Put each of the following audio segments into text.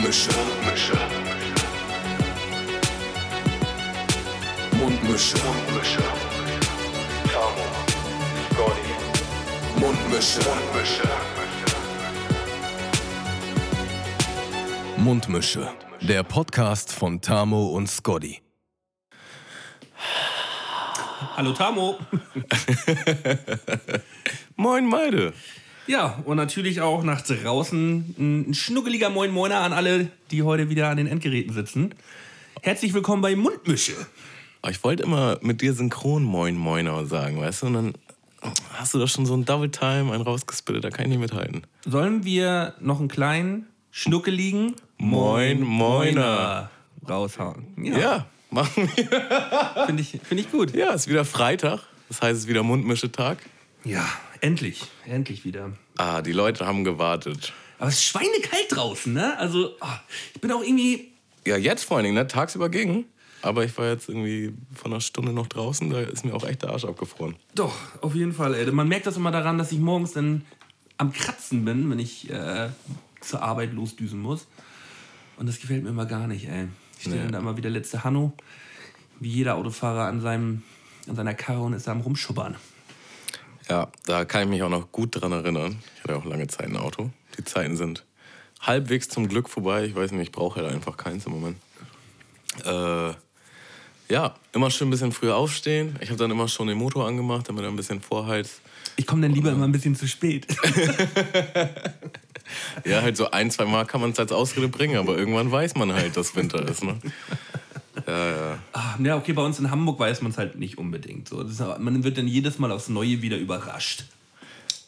Mundmische. Mundmische. Mundmische. Mundmische. Tamo. Scotty. Mundmische. Mundmische. Mundmische. Der Podcast von Tamo und Scotty. Hallo Tamo. Moin Meide. Ja, und natürlich auch nach draußen ein schnuckeliger Moin Moiner an alle, die heute wieder an den Endgeräten sitzen. Herzlich willkommen bei Mundmische. Ich wollte immer mit dir synchron Moin Moiner sagen, weißt du? Und dann hast du doch schon so ein Double Time, einen rausgespittet, da kann ich nicht mithalten. Sollen wir noch einen kleinen, schnuckeligen Moin Moiner raushauen? Ja, machen wir. Finde ich, find ich gut. Ja, ist wieder Freitag. Das heißt, es ist wieder Mundmischetag. Ja, endlich. Endlich wieder. Ah, die Leute haben gewartet. Aber es ist schweinekalt draußen, ne? Also, ah, ich bin auch irgendwie. Ja, jetzt vor allen Dingen, ne? Tagsüber ging. Aber ich war jetzt irgendwie von einer Stunde noch draußen, da ist mir auch echt der Arsch abgefroren. Doch, auf jeden Fall, ey. Man merkt das immer daran, dass ich morgens dann am Kratzen bin, wenn ich äh, zur Arbeit losdüsen muss. Und das gefällt mir immer gar nicht, ey. Ich stehe Nee. dann da immer wieder letzte Hanno, wie jeder Autofahrer an, seinem, an seiner Karre und ist da am Rumschubbern. Ja, da kann ich mich auch noch gut dran erinnern. Ich hatte auch lange Zeit ein Auto. Die Zeiten sind halbwegs zum Glück vorbei. Ich weiß nicht, ich brauche halt einfach keins im Moment. Äh, ja, immer schön ein bisschen früher aufstehen. Ich habe dann immer schon den Motor angemacht, damit er ein bisschen vorheizt. Ich komme dann lieber immer ein bisschen zu spät. Ja, halt so ein, zwei Mal kann man es als Ausrede bringen, aber irgendwann weiß man halt, dass Winter ist. Ne? Ja, ja. Ah, ja, okay, bei uns in Hamburg weiß man es halt nicht unbedingt. So. Ist, man wird dann jedes Mal aufs Neue wieder überrascht.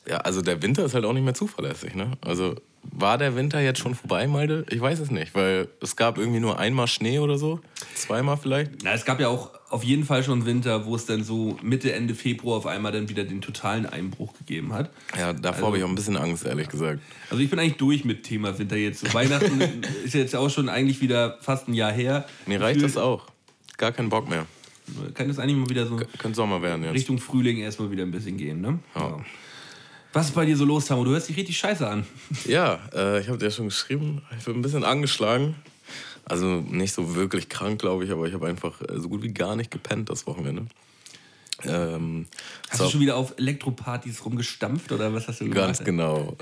Ja, also der Winter ist halt auch nicht mehr zuverlässig. Ne? Also war der Winter jetzt schon vorbei, Malte? Ich weiß es nicht, weil es gab irgendwie nur einmal Schnee oder so. Zweimal vielleicht. Na, es gab ja auch auf jeden Fall schon Winter, wo es dann so Mitte, Ende Februar auf einmal dann wieder den totalen Einbruch gegeben hat. Ja, davor habe ich auch ein bisschen Angst, ehrlich gesagt. Also ich bin eigentlich durch mit Thema Winter jetzt. Weihnachten ist jetzt auch schon eigentlich wieder fast ein Jahr her. Mir reicht Gefühlt das auch. Gar keinen Bock mehr. Kann das eigentlich mal wieder so Könnte Sommer werden jetzt. Richtung Frühling erstmal wieder ein bisschen gehen, ne? Ja. Was ist bei dir so los, Tamo? Du hörst dich richtig scheiße an. Ja, äh, ich habe dir schon geschrieben, ich bin ein bisschen angeschlagen. Also nicht so wirklich krank, glaube ich, aber ich habe einfach äh, so gut wie gar nicht gepennt das Wochenende. Ähm, Hast so- du schon wieder auf Elektropartys rumgestampft oder was hast du gemacht? Ganz genau.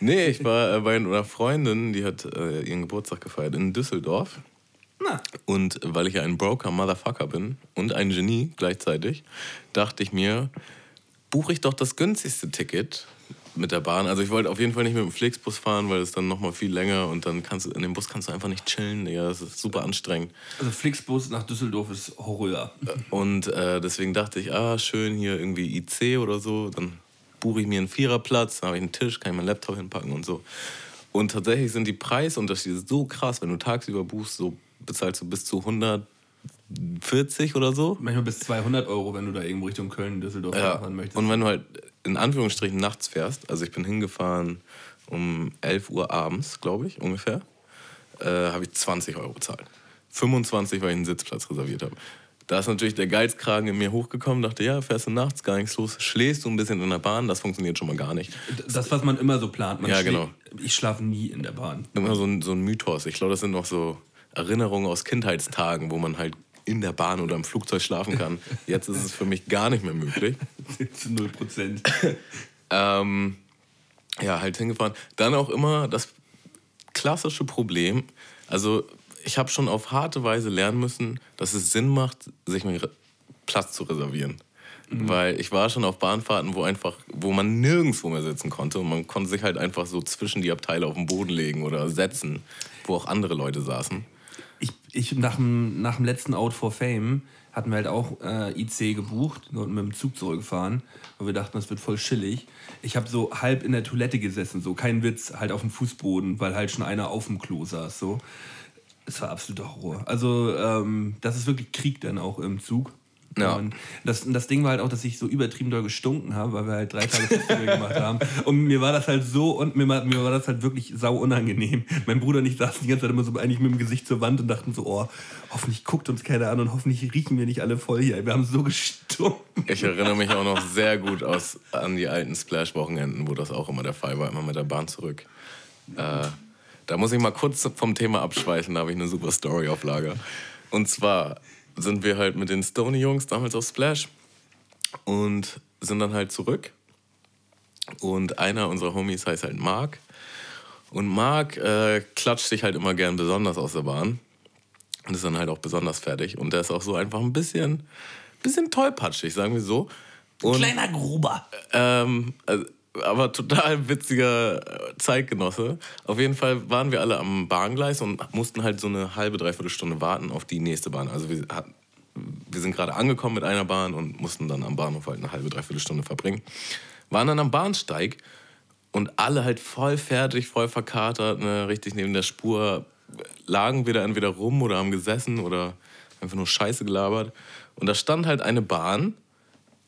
Nee, ich war äh, bei einer Freundin, die hat äh, ihren Geburtstag gefeiert in Düsseldorf. Na, Und weil ich ja ein Broker Motherfucker bin und ein Genie gleichzeitig, dachte ich mir, buche ich doch das günstigste Ticket mit der Bahn. Also ich wollte auf jeden Fall nicht mit dem Flixbus fahren, weil es dann nochmal viel länger und dann kannst du, in dem Bus kannst du einfach nicht chillen. Ja, das ist super anstrengend. also Flixbus nach Düsseldorf ist Horror. Und äh, deswegen dachte ich, ah, schön hier irgendwie IC oder so. Dann buche ich mir einen Viererplatz, dann habe ich einen Tisch, kann ich meinen Laptop hinpacken und so. Und tatsächlich sind die Preisunterschiede so krass, wenn du tagsüber buchst, so bezahlst du bis zu 140 oder so. Manchmal bis 200 Euro, wenn du da irgendwo Richtung Köln, Düsseldorf Ja. fahren möchtest. Und wenn du halt in Anführungsstrichen nachts fährst, also ich bin hingefahren um 11 Uhr abends, glaube ich, ungefähr, äh, habe ich 20 Euro bezahlt. 25, weil ich einen Sitzplatz reserviert habe. Da ist natürlich der Geizkragen in mir hochgekommen, dachte, ja, fährst du nachts, gar nichts los, schläfst du ein bisschen in der Bahn, das funktioniert schon mal gar nicht. Das, was man immer so plant. Man Ja, genau. Ich schlafe nie in der Bahn. Immer so ein, so ein Mythos. Ich glaube, das sind noch so Erinnerungen aus Kindheitstagen, wo man halt in der Bahn oder im Flugzeug schlafen kann. Jetzt ist es für mich gar nicht mehr möglich. Zu 0 Prozent. Ähm, ja, halt hingefahren. Dann auch immer das klassische Problem. Also, ich habe schon auf harte Weise lernen müssen, dass es Sinn macht, sich einen Platz zu reservieren. Weil ich war schon auf Bahnfahrten, wo einfach, wo man nirgendwo mehr sitzen konnte und man konnte sich halt einfach so zwischen die Abteile auf den Boden legen oder setzen, wo auch andere Leute saßen. Ich, ich nach, dem, nach dem letzten Out for Fame hatten wir halt auch äh, IC gebucht und mit dem Zug zurückgefahren, weil wir dachten, das wird voll chillig. Ich habe so halb in der Toilette gesessen, so kein Witz, halt auf dem Fußboden, weil halt schon einer auf dem Klo saß. So. Es war absoluter Horror. Also ähm, das ist wirklich Krieg dann auch im Zug. Ja. Und das, das Ding war halt auch, dass ich so übertrieben doll gestunken habe, weil wir halt drei Tage Festival gemacht haben. Und mir war das halt so und mir war, mir war das halt wirklich sau unangenehm. Mein Bruder und ich saßen die ganze Zeit immer so eigentlich mit dem Gesicht zur Wand und dachten so, oh, hoffentlich guckt uns keiner an und hoffentlich riechen wir nicht alle voll hier. Wir haben so gestunken. Ich erinnere mich auch noch sehr gut aus, an die alten Splash-Wochenenden, wo das auch immer der Fall war, immer mit der Bahn zurück. Äh, Da muss ich mal kurz vom Thema abschweifen, da habe ich eine super Story auf Lager. Und zwar sind wir halt mit den Stony-Jungs damals auf Splash und sind dann halt zurück. Und einer unserer Homies heißt halt Mark. Und Mark äh, klatscht sich halt immer gern besonders aus der Bahn. Und ist dann halt auch besonders fertig. Und der ist auch so einfach ein bisschen, bisschen tollpatschig, sagen wir so. Und, Kleiner Gruber. ähm, also, aber total witziger äh, Zeitgenosse. Auf jeden Fall waren wir alle am Bahngleis und mussten halt so eine halbe, dreiviertel Stunde warten auf die nächste Bahn. Also wir, wir sind gerade angekommen mit einer Bahn und mussten dann am Bahnhof halt eine halbe, dreiviertel Stunde verbringen. Waren dann am Bahnsteig und alle halt voll fertig, voll verkatert, ne, richtig neben der Spur. Lagen wir da entweder rum oder haben gesessen oder einfach nur Scheiße gelabert. Und da stand halt eine Bahn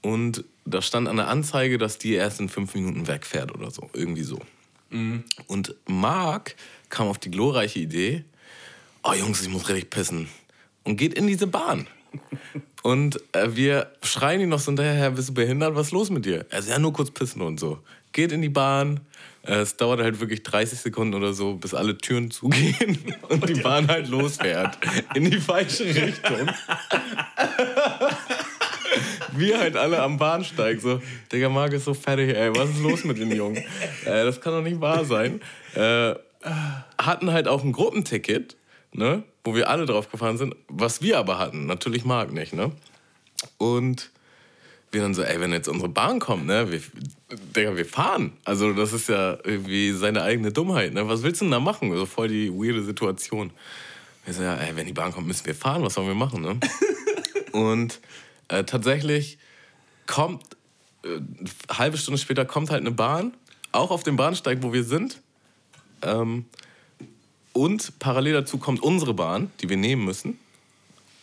und da stand an der Anzeige, dass die erst in fünf Minuten wegfährt oder so. Irgendwie so. Und Marc kam auf die glorreiche Idee, oh Jungs, ich muss richtig pissen. Und geht in diese Bahn. Und äh, wir schreien ihn noch so hinterher, Herr, bist du behindert? Was ist los mit dir? Er sagt, ja, nur kurz pissen und so. Geht in die Bahn. Äh, es dauert halt wirklich 30 Sekunden oder so, bis alle Türen zugehen und die Bahn halt losfährt. In die falsche Richtung. Wir halt alle am Bahnsteig so, Digga, Marc ist so fertig, ey, was ist los mit den Jungen? Äh, das kann doch nicht wahr sein. Äh, hatten halt auch ein Gruppenticket, ne, wo wir alle drauf gefahren sind, was wir aber hatten, natürlich Marc nicht, ne? Und wir dann so, ey, wenn jetzt unsere Bahn kommt, ne, wir, Digga, wir fahren. Also das ist ja irgendwie seine eigene Dummheit, ne? Was willst du denn da machen? So voll die weirde Situation. Wir so, ja, ey, wenn die Bahn kommt, müssen wir fahren, was sollen wir machen, ne? Und äh, tatsächlich kommt, äh, eine halbe Stunde später kommt halt eine Bahn, auch auf dem Bahnsteig, wo wir sind. Ähm, und parallel dazu kommt unsere Bahn, die wir nehmen müssen.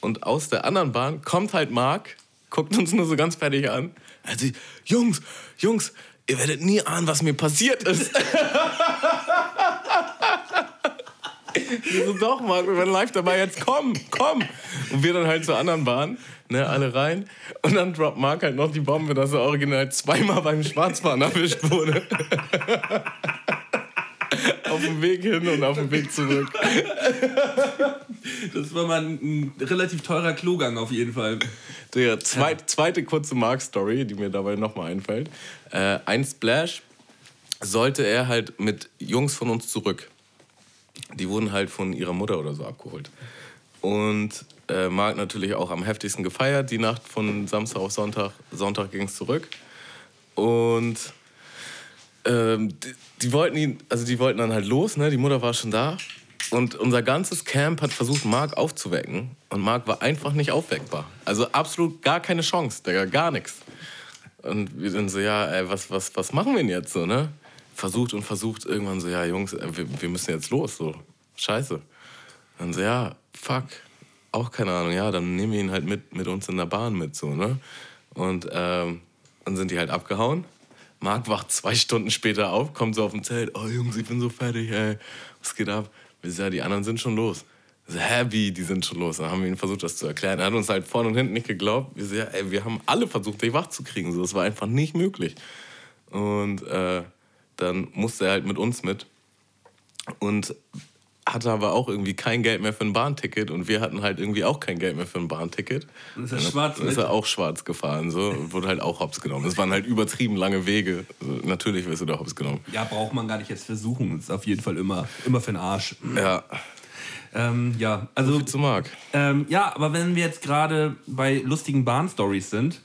Und aus der anderen Bahn kommt halt Marc, guckt uns nur so ganz fertig an. Also, Jungs, Jungs, ihr werdet nie ahnen, was mir passiert ist. Wir so, doch, Marc, wir werden live dabei, jetzt komm, komm. Und wir dann halt zur anderen Bahn, ne, alle rein. Und dann droppt Marc halt noch die Bombe, dass er original zweimal beim Schwarzfahren erwischt wurde. auf dem Weg hin und auf dem Weg zurück. Das war mal ein, ein relativ teurer Klogang auf jeden Fall. Der zweit, zweite kurze Mark-Story, die mir dabei nochmal einfällt. Äh, ein Splash sollte er halt mit Jungs von uns zurück. Die wurden halt von ihrer Mutter oder so abgeholt. Und äh, Marc natürlich auch am heftigsten gefeiert, die Nacht von Samstag auf Sonntag. Sonntag ging es zurück. Und ähm, die, die, wollten ihn, also die wollten dann halt los, ne? Die Mutter war schon da. Und unser ganzes Camp hat versucht, Marc aufzuwecken. Und Marc war einfach nicht aufweckbar. Also absolut gar keine Chance, Digga, gar nichts. Und wir dann so, ja, ey, was, was, was machen wir denn jetzt so, ne? Versucht und versucht irgendwann so, ja, Jungs, äh, wir, wir müssen jetzt los, so. Scheiße. Dann so, ja, fuck. Auch keine Ahnung, ja, dann nehmen wir ihn halt mit, mit uns in der Bahn mit, so, ne? Und ähm, dann sind die halt abgehauen. Marc wacht zwei Stunden später auf, kommt so auf dem Zelt. Oh Jungs, ich bin so fertig, ey. Was geht ab? Wir die anderen sind schon los. So, hä, wie, die sind schon los? Dann haben wir ihn versucht, das zu erklären. Er hat uns halt vorne und hinten nicht geglaubt. Wir sagen, ja, ey, wir haben alle versucht, dich wach zu kriegen. So, das war einfach nicht möglich. Und äh, dann musste er halt mit uns mit. Und hatte aber auch irgendwie kein Geld mehr für ein Bahnticket und wir hatten halt irgendwie auch kein Geld mehr für ein Bahnticket. Und ist er schwarz Dann ist er auch schwarz gefahren, so und wurde halt auch hops genommen. Es waren halt übertrieben lange Wege. Also, natürlich wirst du da hops genommen. Ja, braucht man gar nicht jetzt versuchen. Ist auf jeden Fall immer, immer für den Arsch. Ja, Ähm, ja, also. zu Marc. Ähm, ja, aber wenn wir jetzt gerade bei lustigen Bahnstories sind,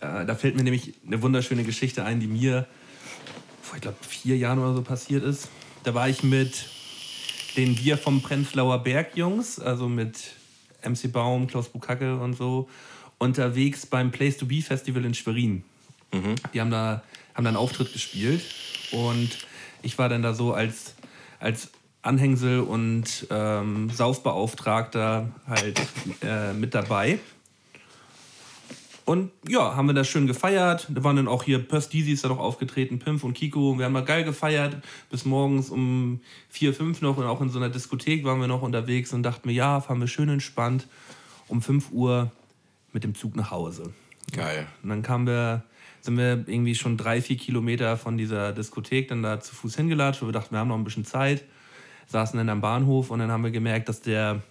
äh, da fällt mir nämlich eine wunderschöne Geschichte ein, die mir vor, ich glaube, vier Jahren oder so passiert ist. Da war ich mit den Wir vom Prenzlauer Berg Jungs, also mit MC Baum, Klaus Bukacke und so, unterwegs beim Place to Be Festival in Schwerin. Die haben da, haben da einen Auftritt gespielt und ich war dann da so als, als Anhängsel und ähm, Saufbeauftragter halt äh, mit dabei. Und ja, haben wir das schön gefeiert. Da waren dann auch hier Pöst Dizzy ist da noch aufgetreten, Pimpf und Kiko. Wir haben da geil gefeiert. Bis morgens um vier, fünf noch. Und auch in so einer Diskothek waren wir noch unterwegs und dachten mir, ja, fahren wir schön entspannt um 5 Uhr mit dem Zug nach Hause. Geil. Und dann kamen wir sind wir irgendwie schon drei, vier Kilometer von dieser Diskothek dann da zu Fuß hingelatscht, weil wir dachten, wir haben noch ein bisschen Zeit. Saßen dann am Bahnhof und dann haben wir gemerkt, dass der,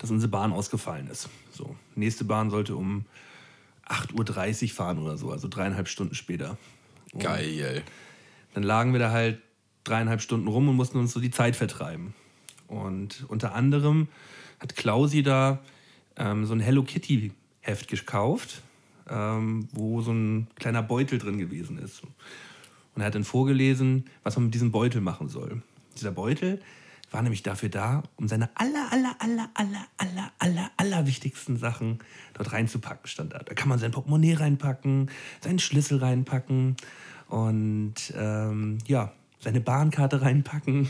dass unsere Bahn ausgefallen ist. So, nächste Bahn sollte um 8.30 Uhr fahren oder so, also dreieinhalb Stunden später. Und Geil. dann lagen wir da halt dreieinhalb Stunden rum und mussten uns so die Zeit vertreiben. Und unter anderem hat Klausi da ähm, so ein Hello Kitty Heft gekauft, ähm, wo so ein kleiner Beutel drin gewesen ist. Und er hat dann vorgelesen, was man mit diesem Beutel machen soll. Dieser Beutel war nämlich dafür da, um seine aller, aller, aller, aller, aller, aller, aller wichtigsten Sachen dort reinzupacken, stand da. Da kann man sein Portemonnaie reinpacken, seinen Schlüssel reinpacken und ähm, ja, seine Bahnkarte reinpacken.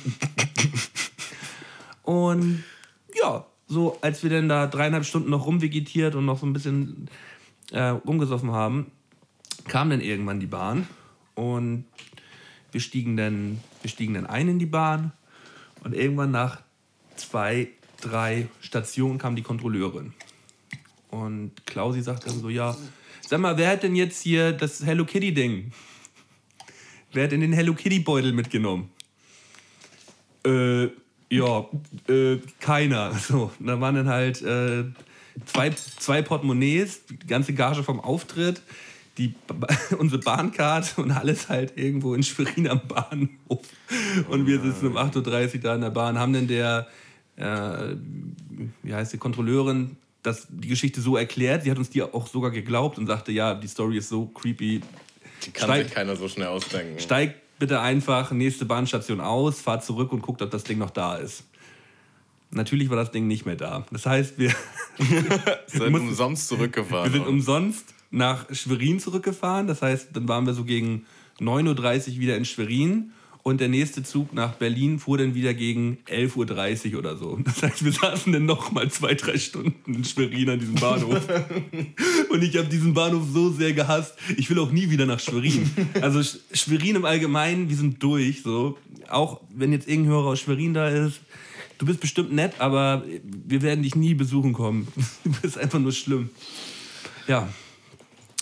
und ja, so als wir dann da dreieinhalb Stunden noch rumvegetiert und noch so ein bisschen äh, rumgesoffen haben, kam dann irgendwann die Bahn und wir stiegen dann, wir stiegen dann ein in die Bahn und irgendwann nach zwei, drei Stationen kam die Kontrolleurin. Und Klausi sagt dann so, ja, sag mal, wer hat denn jetzt hier das Hello Kitty Ding? Wer hat denn den Hello Kitty Beutel mitgenommen? Äh, ja, äh, keiner. So, da waren dann halt äh, zwei, zwei Portemonnaies, die ganze Gage vom Auftritt, die, unsere Bahncard und alles halt irgendwo in Schwerin am Bahnhof. Und wir sitzen um 8.30 Uhr da in der Bahn, haben dann der, äh, wie heißt die, Kontrolleurin das, die Geschichte so erklärt. Sie hat uns die auch sogar geglaubt und sagte, ja, die Story ist so creepy. Die kann Steig- sich keiner so schnell ausdenken. Steigt bitte einfach nächste Bahnstation aus, fahrt zurück und guckt, ob das Ding noch da ist. Natürlich war das Ding nicht mehr da. Das heißt, wir, Sind umsonst zurückgefahren. wir sind umsonst nach Schwerin zurückgefahren. Das heißt, dann waren wir so gegen 9.30 Uhr wieder in Schwerin. Und der nächste Zug nach Berlin fuhr dann wieder gegen 11.30 Uhr oder so. Das heißt, wir saßen dann noch mal zwei, drei Stunden in Schwerin an diesem Bahnhof. Und ich habe diesen Bahnhof so sehr gehasst. Ich will auch nie wieder nach Schwerin. Also Sch- Schwerin im Allgemeinen, wir sind durch. So. Auch wenn jetzt irgendein Hörer aus Schwerin da ist. Du bist bestimmt nett, aber wir werden dich nie besuchen kommen. Du bist einfach nur schlimm. Ja.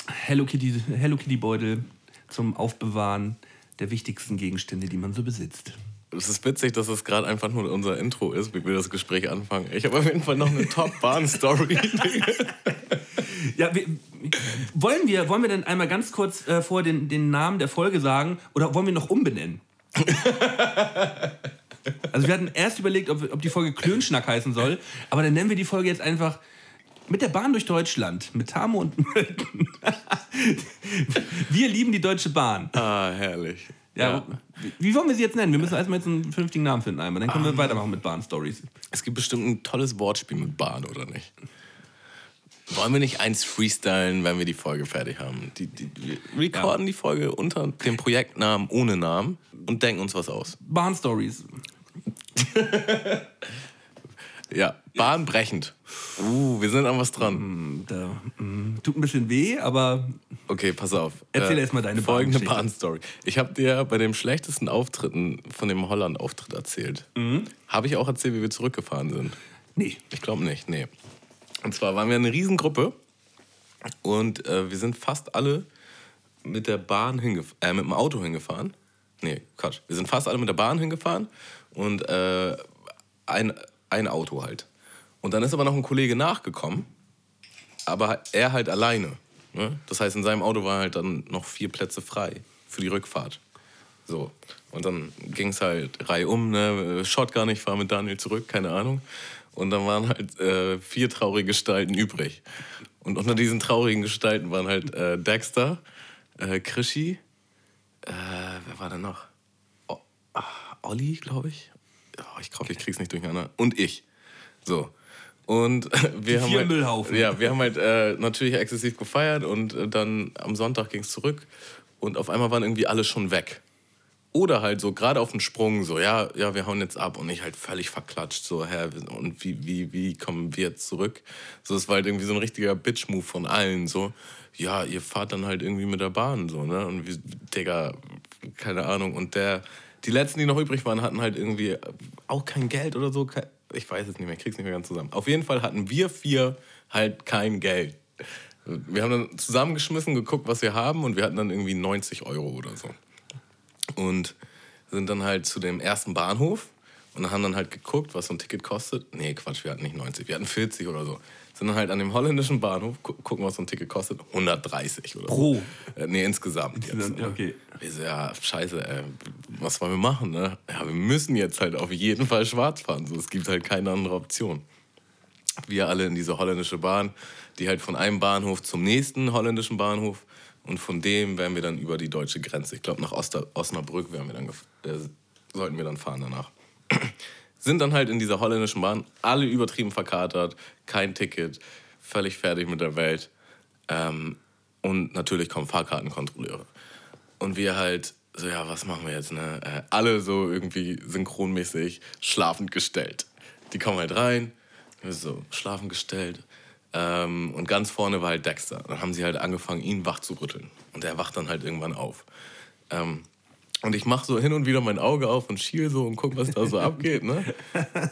Hello Kitty, Hello Kitty Beutel zum Aufbewahren der wichtigsten Gegenstände, die man so besitzt. Es ist witzig, dass es gerade einfach nur unser Intro ist, wie wir das Gespräch anfangen. Ich habe auf jeden Fall noch eine Top-Bahn-Story. Ja, wir, wollen, wir, wollen wir denn einmal ganz kurz äh, vor den, den Namen der Folge sagen oder wollen wir noch umbenennen? Also wir hatten erst überlegt, ob, ob die Folge Klönschnack heißen soll, aber dann nennen wir die Folge jetzt einfach mit der Bahn durch Deutschland, mit Tamo und Mölken. Wir lieben die Deutsche Bahn. ah, herrlich. Ja, Wie, wie wollen wir sie jetzt nennen? Wir müssen erstmal jetzt einen vernünftigen Namen finden einmal, dann können wir weitermachen mit Bahn-Stories. Es gibt bestimmt ein tolles Wortspiel mit Bahn, oder nicht? Wollen wir nicht eins freestylen, wenn wir die Folge fertig haben? Die, die, wir recorden die Folge unter dem Projektnamen ohne Namen und denken uns was aus. Bahn-Stories. Ja, bahnbrechend. Uh, wir sind an was dran. Da, mm, tut ein bisschen weh, aber Okay, pass auf. Erzähl erst mal deine Folgende. Bahnstory. Ich habe dir bei dem schlechtesten Auftritten von dem Holland-Auftritt erzählt. Mhm. Habe ich auch erzählt, wie wir zurückgefahren sind? nee. Ich glaube nicht, nee. Und zwar waren wir eine Riesengruppe und äh, wir sind fast alle mit der Bahn hingef äh, mit dem Auto hingefahren. Nee, Quatsch. Wir sind fast alle mit der Bahn hingefahren und äh, ein, ein Auto halt. Und dann ist aber noch ein Kollege nachgekommen, aber er halt alleine. Ne? Das heißt, in seinem Auto waren halt dann noch vier Plätze frei für die Rückfahrt. So. Und dann ging es halt reihum, ne? Shotgun, ich fahre mit Daniel zurück, keine Ahnung. Und dann waren halt äh, vier traurige Gestalten übrig. Und unter diesen traurigen Gestalten waren halt äh, Dexter, äh, Krischi, äh, wer war denn noch? O ah, Olli, glaube ich. Oh, ich glaube, ich krieg's nicht durcheinander. Und ich. So. Und wir haben halt. Ja, wir haben halt äh, natürlich exzessiv gefeiert und äh, dann am Sonntag ging es zurück und auf einmal waren irgendwie alle schon weg. Oder halt so gerade auf den Sprung, so, ja, ja, wir hauen jetzt ab und ich halt völlig verklatscht, so, hä, und wie, wie, wie kommen wir jetzt zurück? So, es war halt irgendwie so ein richtiger Bitch-Move von allen, so, ja, ihr fahrt dann halt irgendwie mit der Bahn, so, ne? Und wir, Digga, keine Ahnung. Und der, die letzten, die noch übrig waren, hatten halt irgendwie auch kein Geld oder so. kein- Ich weiß es nicht mehr, ich krieg's nicht mehr ganz zusammen. Auf jeden Fall hatten wir vier halt kein Geld. Wir haben dann zusammengeschmissen, geguckt, was wir haben und wir hatten dann irgendwie 90 Euro oder so. Und sind dann halt zu dem ersten Bahnhof und haben dann halt geguckt, was so ein Ticket kostet. Nee, Quatsch, wir hatten nicht 90, wir hatten 40 oder so. Sind dann halt an dem holländischen Bahnhof, gu gucken, was so ein Ticket kostet. 130 oder Pro? so. Äh, nee, insgesamt. Jetzt, Ja, okay. wir so, ja, scheiße, ey, was wollen wir machen, ne? Ja, wir müssen jetzt halt auf jeden Fall schwarz fahren. So, es gibt halt keine andere Option. Wir alle in diese holländische Bahn, die halt von einem Bahnhof zum nächsten holländischen Bahnhof und von dem wären wir dann über die deutsche Grenze. Ich glaube, nach Oster Osnabrück wären wir dann äh, sollten wir dann fahren danach. Sind dann halt in dieser holländischen Bahn, alle übertrieben verkatert, kein Ticket, völlig fertig mit der Welt. Ähm, und natürlich kommen Fahrkartenkontrolleure. Und wir halt, so, ja, was machen wir jetzt, ne? Äh, alle so irgendwie synchronmäßig schlafend gestellt. Die kommen halt rein, so schlafend gestellt. Ähm, und ganz vorne war halt Dexter. Dann haben sie halt angefangen, ihn wach zu rütteln. Und er wacht dann halt irgendwann auf. Ähm, und ich mache so hin und wieder mein Auge auf und schiel so und guck, was da so abgeht. Ne?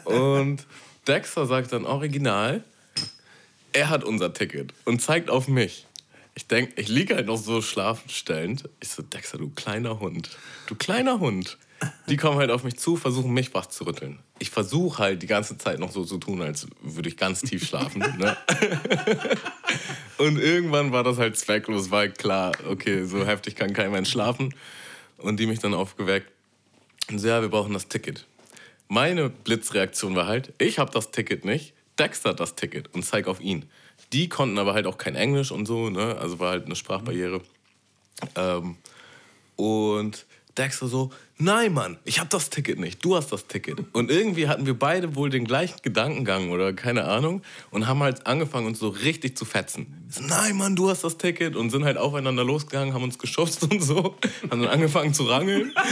Und Dexter sagt dann original, er hat unser Ticket und zeigt auf mich. Ich denke, ich liege halt noch so schlafenstellend. Ich so, Dexter, du kleiner Hund. Du kleiner Hund. Die kommen halt auf mich zu, versuchen mich wach zu rütteln. Ich versuche halt die ganze Zeit noch so zu tun, als würde ich ganz tief schlafen. Ne? Und irgendwann war das halt zwecklos, halt klar, okay, so heftig kann kein Mensch schlafen. Und die mich dann aufgeweckt. Und so, ja, wir brauchen das Ticket. Meine Blitzreaktion war halt, ich habe das Ticket nicht, Dexter hat das Ticket und zeig auf ihn. Die konnten aber halt auch kein Englisch und so, ne? also war halt eine Sprachbarriere. Ähm, und Dexter so, nein Mann, ich habe das Ticket nicht, du hast das Ticket. Und irgendwie hatten wir beide wohl den gleichen Gedankengang oder keine Ahnung und haben halt angefangen uns so richtig zu fetzen. So, nein Mann, du hast das Ticket und sind halt aufeinander losgegangen, haben uns geschubst und so, haben dann angefangen zu rangeln.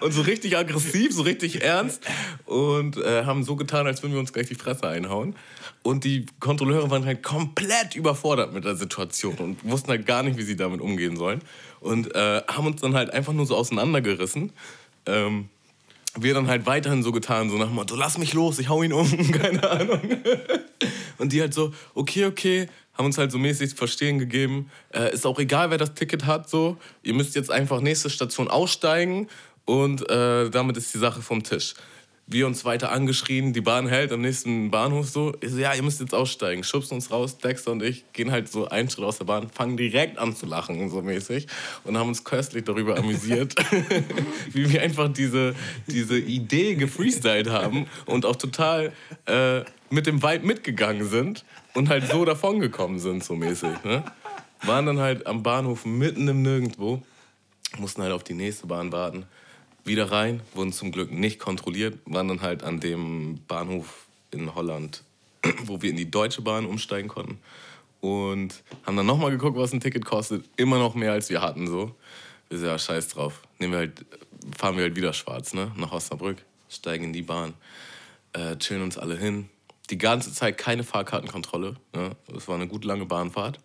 Und so richtig aggressiv, so richtig ernst. Und äh, haben so getan, als würden wir uns gleich die Fresse einhauen. Und die Kontrolleure waren halt komplett überfordert mit der Situation und wussten halt gar nicht, wie sie damit umgehen sollen. Und äh, haben uns dann halt einfach nur so auseinandergerissen. Ähm, wir dann halt weiterhin so getan, so nach dem Motto, lass mich los, ich hau ihn um, keine Ahnung. Und die halt so, okay, okay, haben uns halt so mäßig verstehen gegeben, äh, ist auch egal, wer das Ticket hat, so, ihr müsst jetzt einfach nächste Station aussteigen und äh, damit ist die Sache vom Tisch. Wir uns weiter angeschrien, die Bahn hält am nächsten Bahnhof so. Ich so, ja, ihr müsst jetzt aussteigen. Schubst uns raus, Dexter und ich gehen halt so einen Schritt aus der Bahn, fangen direkt an zu lachen, so mäßig. Und haben uns köstlich darüber amüsiert, wie wir einfach diese, diese Idee gefreestylt haben und auch total äh, mit dem Vibe mitgegangen sind und halt so davongekommen sind, so mäßig. Ne? Waren dann halt am Bahnhof mitten im Nirgendwo, mussten halt auf die nächste Bahn warten. Wieder rein, wurden zum Glück nicht kontrolliert, waren dann halt an dem Bahnhof in Holland, wo wir in die deutsche Bahn umsteigen konnten. Und haben dann nochmal geguckt, was ein Ticket kostet. Immer noch mehr, als wir hatten. So. Wir so, ja, scheiß drauf. Nehmen wir halt, fahren wir halt wieder schwarz, ne? Nach Osnabrück, steigen in die Bahn, äh, chillen uns alle hin. Die ganze Zeit keine Fahrkartenkontrolle. Ne? Das war eine gut lange Bahnfahrt.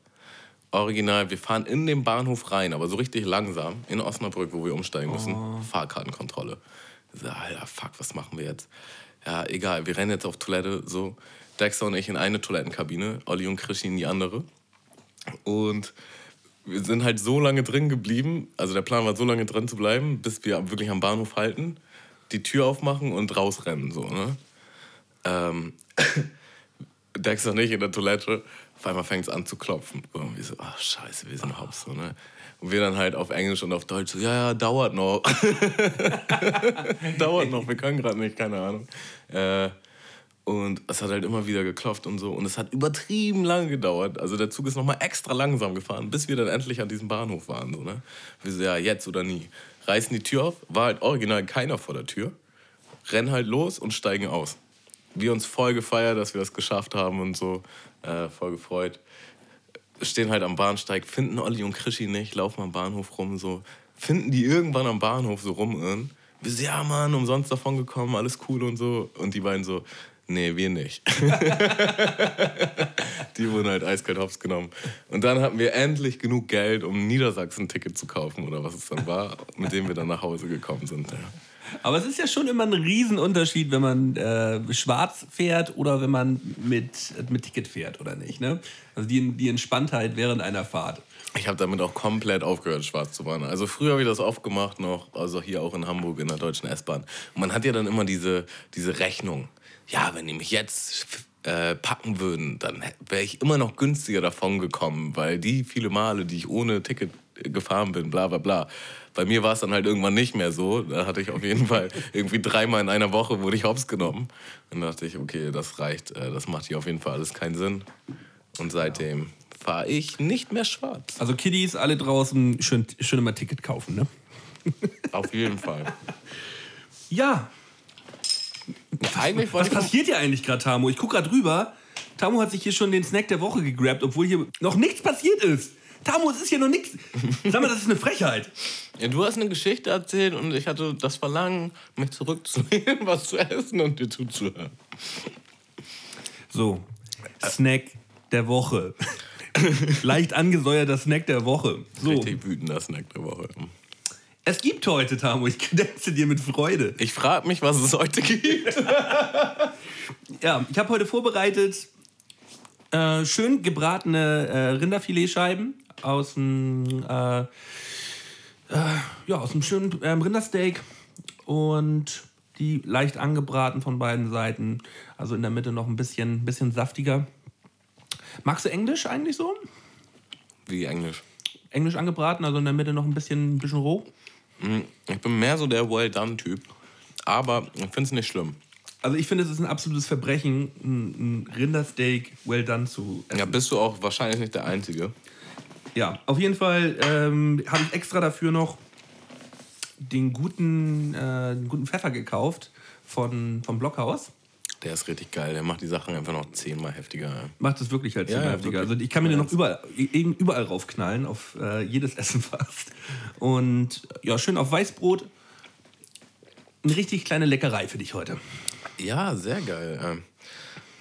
Original, wir fahren in den Bahnhof rein, aber so richtig langsam, in Osnabrück, wo wir umsteigen müssen. Fahrkartenkontrolle. So, Alter, fuck, was machen wir jetzt? Ja, egal, wir rennen jetzt auf Toilette, so. Dexter und ich in eine Toilettenkabine, Olli und Krischi in die andere. Und wir sind halt so lange drin geblieben, also der Plan war so lange drin zu bleiben, bis wir wirklich am Bahnhof halten, die Tür aufmachen und rausrennen, so, ne? Ähm, Dexter und ich in der Toilette, auf einmal fängt es an zu klopfen. Und wir so, ach scheiße, wir sind hops, so, ne? Und wir dann halt auf Englisch und auf Deutsch so, ja, ja, dauert noch. dauert noch, wir können gerade nicht, keine Ahnung. Äh, und es hat halt immer wieder geklopft und so. Und es hat übertrieben lange gedauert. Also der Zug ist nochmal extra langsam gefahren, bis wir dann endlich an diesem Bahnhof waren. So, ne? Wir so, ja, jetzt oder nie. Reißen die Tür auf, war halt original keiner vor der Tür. Rennen halt los und steigen aus. Wir uns voll gefeiert, dass wir das geschafft haben und so. Äh, voll gefreut. Stehen halt am Bahnsteig, finden Olli und Krischi nicht, laufen am Bahnhof rum, so. Finden die irgendwann am Bahnhof so rumirren. Wir so, ja, Mann, umsonst davon gekommen, alles cool und so. Und die beiden so, nee, wir nicht. die wurden halt eiskalt hops genommen. Und dann hatten wir endlich genug Geld, um ein Niedersachsen-Ticket zu kaufen oder was es dann war, mit dem wir dann nach Hause gekommen sind. Ja. Aber es ist ja schon immer ein Riesenunterschied, wenn man äh, schwarz fährt oder wenn man mit, mit Ticket fährt oder nicht. Ne? Also die, die Entspanntheit während einer Fahrt. Ich habe damit auch komplett aufgehört, schwarz zu fahren. Also früher habe ich das oft gemacht noch, also hier auch in Hamburg in der Deutschen S-Bahn. Man hat ja dann immer diese, diese Rechnung. Ja, wenn die mich jetzt äh, packen würden, dann wäre ich immer noch günstiger davon gekommen, weil die viele Male, die ich ohne Ticket gefahren bin, bla bla bla. Bei mir war es dann halt irgendwann nicht mehr so. Da hatte ich auf jeden Fall irgendwie dreimal in einer Woche wurde ich hops genommen. Und dann dachte ich, okay, das reicht. Äh, das macht hier auf jeden Fall alles keinen Sinn. Und seitdem fahre ich nicht mehr schwarz. Also Kiddies, alle draußen, schön, schön immer Ticket kaufen, ne? Auf jeden Fall. Ja. Eigentlich Was passiert hier eigentlich gerade, Tamu? Ich gucke gerade rüber. Tamu hat sich hier schon den Snack der Woche gegrabt, obwohl hier noch nichts passiert ist. Tamu, es ist hier noch nichts. Sag mal, das ist eine Frechheit. Ja, du hast eine Geschichte erzählt und ich hatte das Verlangen, mich zurückzunehmen, was zu essen und dir zuzuhören. So, Snack der Woche. Leicht angesäuerter Snack der Woche. So, Richtig wütender Snack der Woche. es gibt heute, Tamu, ich kredenze dir mit Freude. Ich frage mich, was es heute gibt. Ja, ich habe heute vorbereitet äh, schön gebratene äh, Rinderfiletscheiben aus dem, äh, äh, ja, aus einem schönen ähm, Rindersteak und die leicht angebraten von beiden Seiten. Also in der Mitte noch ein bisschen, bisschen saftiger. Magst du Englisch eigentlich so? Wie Englisch. Englisch angebraten, also in der Mitte noch ein bisschen, ein bisschen roh? Hm, Ich bin mehr so der Well-Done-Typ. Aber ich finde es nicht schlimm. Also ich finde, es ist ein absolutes Verbrechen, ein, ein Rindersteak well done zu essen. Ja, bist du auch wahrscheinlich nicht der Einzige. Ja, auf jeden Fall ähm, habe ich extra dafür noch den guten, äh, den guten Pfeffer gekauft von, vom Blockhaus. Der ist richtig geil. Der macht die Sachen einfach noch zehnmal heftiger. Macht es wirklich halt Ja, ziemlich ja, heftiger. wirklich. Also ich kann mir den noch Ja. überall, überall raufknallen, auf äh, jedes Essen fast. Und ja, schön auf Weißbrot. Eine richtig kleine Leckerei für dich heute. Ja, sehr geil. Ähm,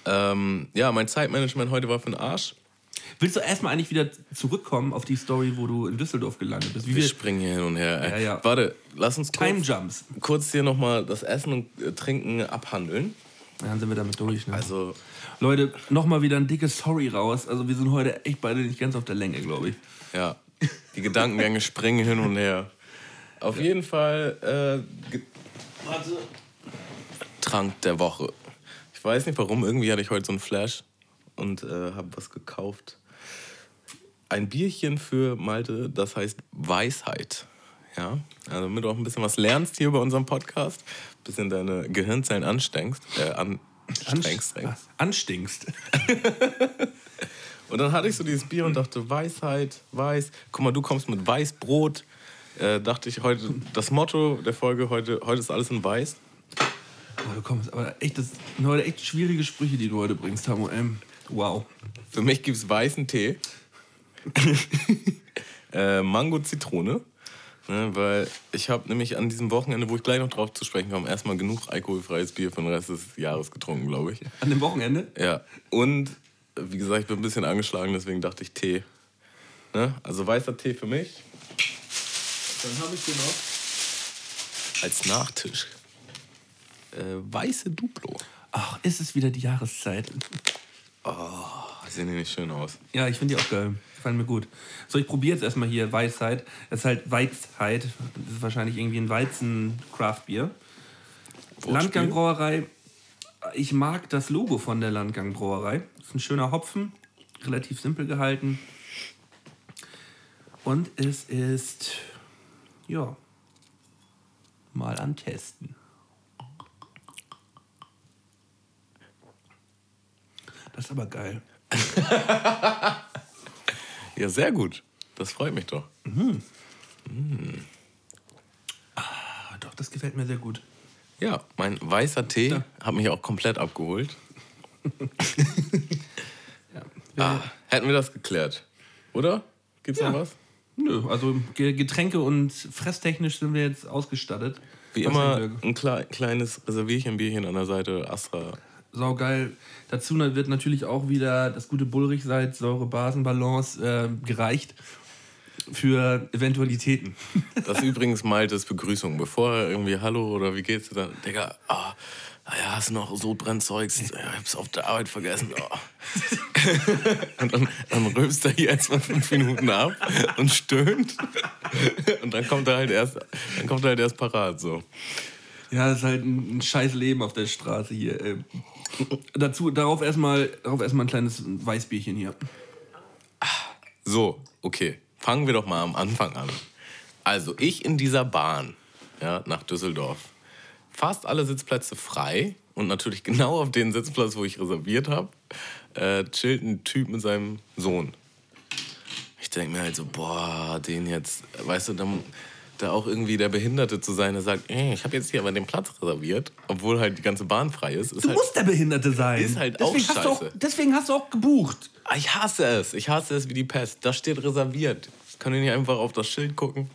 ähm, ja, mein Zeitmanagement heute war für den Arsch. Willst du erstmal eigentlich wieder zurückkommen auf die Story, wo du in Düsseldorf gelandet bist? Wie Wir wir springen hier hin und her. Ja, ja. Warte, lass uns Time kurz, Jumps. kurz hier nochmal das Essen und äh, Trinken abhandeln. Dann sind wir damit durch. Ne? Also, Leute, nochmal wieder ein dickes Sorry raus. Also wir sind heute echt beide nicht ganz auf der Länge, glaube ich. ja, die Gedankengänge springen hin und her. Auf jeden Fall, äh, warte. Trank der Woche. Ich weiß nicht warum, irgendwie hatte ich heute so einen Flash und äh, habe was gekauft. Ein Bierchen für Malte, das heißt Weisheit. Ja, also damit du auch ein bisschen was lernst hier bei unserem Podcast, ein bisschen deine Gehirnzellen anstrengst, äh, anstrengst. Anst- Anstinkst. Und dann hatte ich so dieses Bier und dachte, Weisheit, Weiß. Guck mal, du kommst mit Weißbrot. Äh, dachte ich heute, das Motto der Folge heute, heute ist alles in Weiß. Oh, du kommst, aber echt, das sind heute echt schwierige Sprüche, die du heute bringst, Tamu. Ähm, wow. Für mich gibt es weißen Tee. äh, Mango Zitrone. Ne, weil ich habe nämlich an diesem Wochenende, wo ich gleich noch drauf zu sprechen komme, erstmal genug alkoholfreies Bier für den Rest des Jahres getrunken, glaube ich. An dem Wochenende? Ja. Und wie gesagt, ich bin ein bisschen angeschlagen, deswegen dachte ich Tee. Ne? Also weißer Tee für mich. Dann habe ich hier noch als Nachtisch äh, weiße Duplo. Ach, ist es wieder die Jahreszeit? Sehen die nicht schön aus? Ja, ich finde die auch geil. Gefallen mir gut. So, ich probiere jetzt erstmal hier Weisheit. Das ist halt Weizheit. Das ist wahrscheinlich irgendwie ein Weizen-Craft-Bier. Wortspiel? Landgang Brauerei. Ich mag das Logo von der Landgang Brauerei. Das ist ein schöner Hopfen, relativ simpel gehalten. Und es ist, ja, mal antesten. Das ist aber geil. Ja, sehr gut. Das freut mich doch. Ah, doch, das gefällt mir sehr gut. Ja, mein weißer Tee Ja. hat mich auch komplett abgeholt. Ja. Ah, hätten wir das geklärt. Oder? Gibt's Ja. noch was? Nö, also Ge- Getränke und fresstechnisch sind wir jetzt ausgestattet. Wie Was immer ein klei- kleines Reservierchen, Bierchen an der Seite, Astra. Saugeil. Dazu wird natürlich auch wieder das gute Bullrichsalz, Säure-Basen-Balance äh, gereicht. für Eventualitäten. Das ist übrigens Maltes Begrüßung. Bevor er irgendwie Hallo oder wie geht's dir dann? Digga, ah, ah ja, hast du noch Sodbrennzeugs? Ich hab's auf der Arbeit vergessen. Oh. und dann, dann rülpst er hier erstmal fünf Minuten ab und stöhnt. Und dann kommt er halt erst, dann kommt er halt erst parat. So. Ja, das ist halt ein scheiß Leben auf der Straße hier. Dazu, darauf erstmal darauf erstmal ein kleines Weißbierchen hier. So, okay. Fangen wir doch mal am Anfang an. Also, ich in dieser Bahn ja, nach Düsseldorf. Fast alle Sitzplätze frei und natürlich genau auf den Sitzplatz, wo ich reserviert habe, äh, chillt ein Typ mit seinem Sohn. Ich denke mir halt so, boah, den jetzt, weißt du, dann, da auch irgendwie der Behinderte zu sein, der sagt, ey, ich habe jetzt hier aber den Platz reserviert, obwohl halt die ganze Bahn frei ist. ist Du halt, musst der Behinderte sein. Ist halt auch deswegen hast, du auch, scheiße. deswegen hast du auch gebucht. Ah, Ich hasse es. Ich hasse es wie die Pest. Da steht reserviert. Kann ich nicht einfach auf das Schild gucken?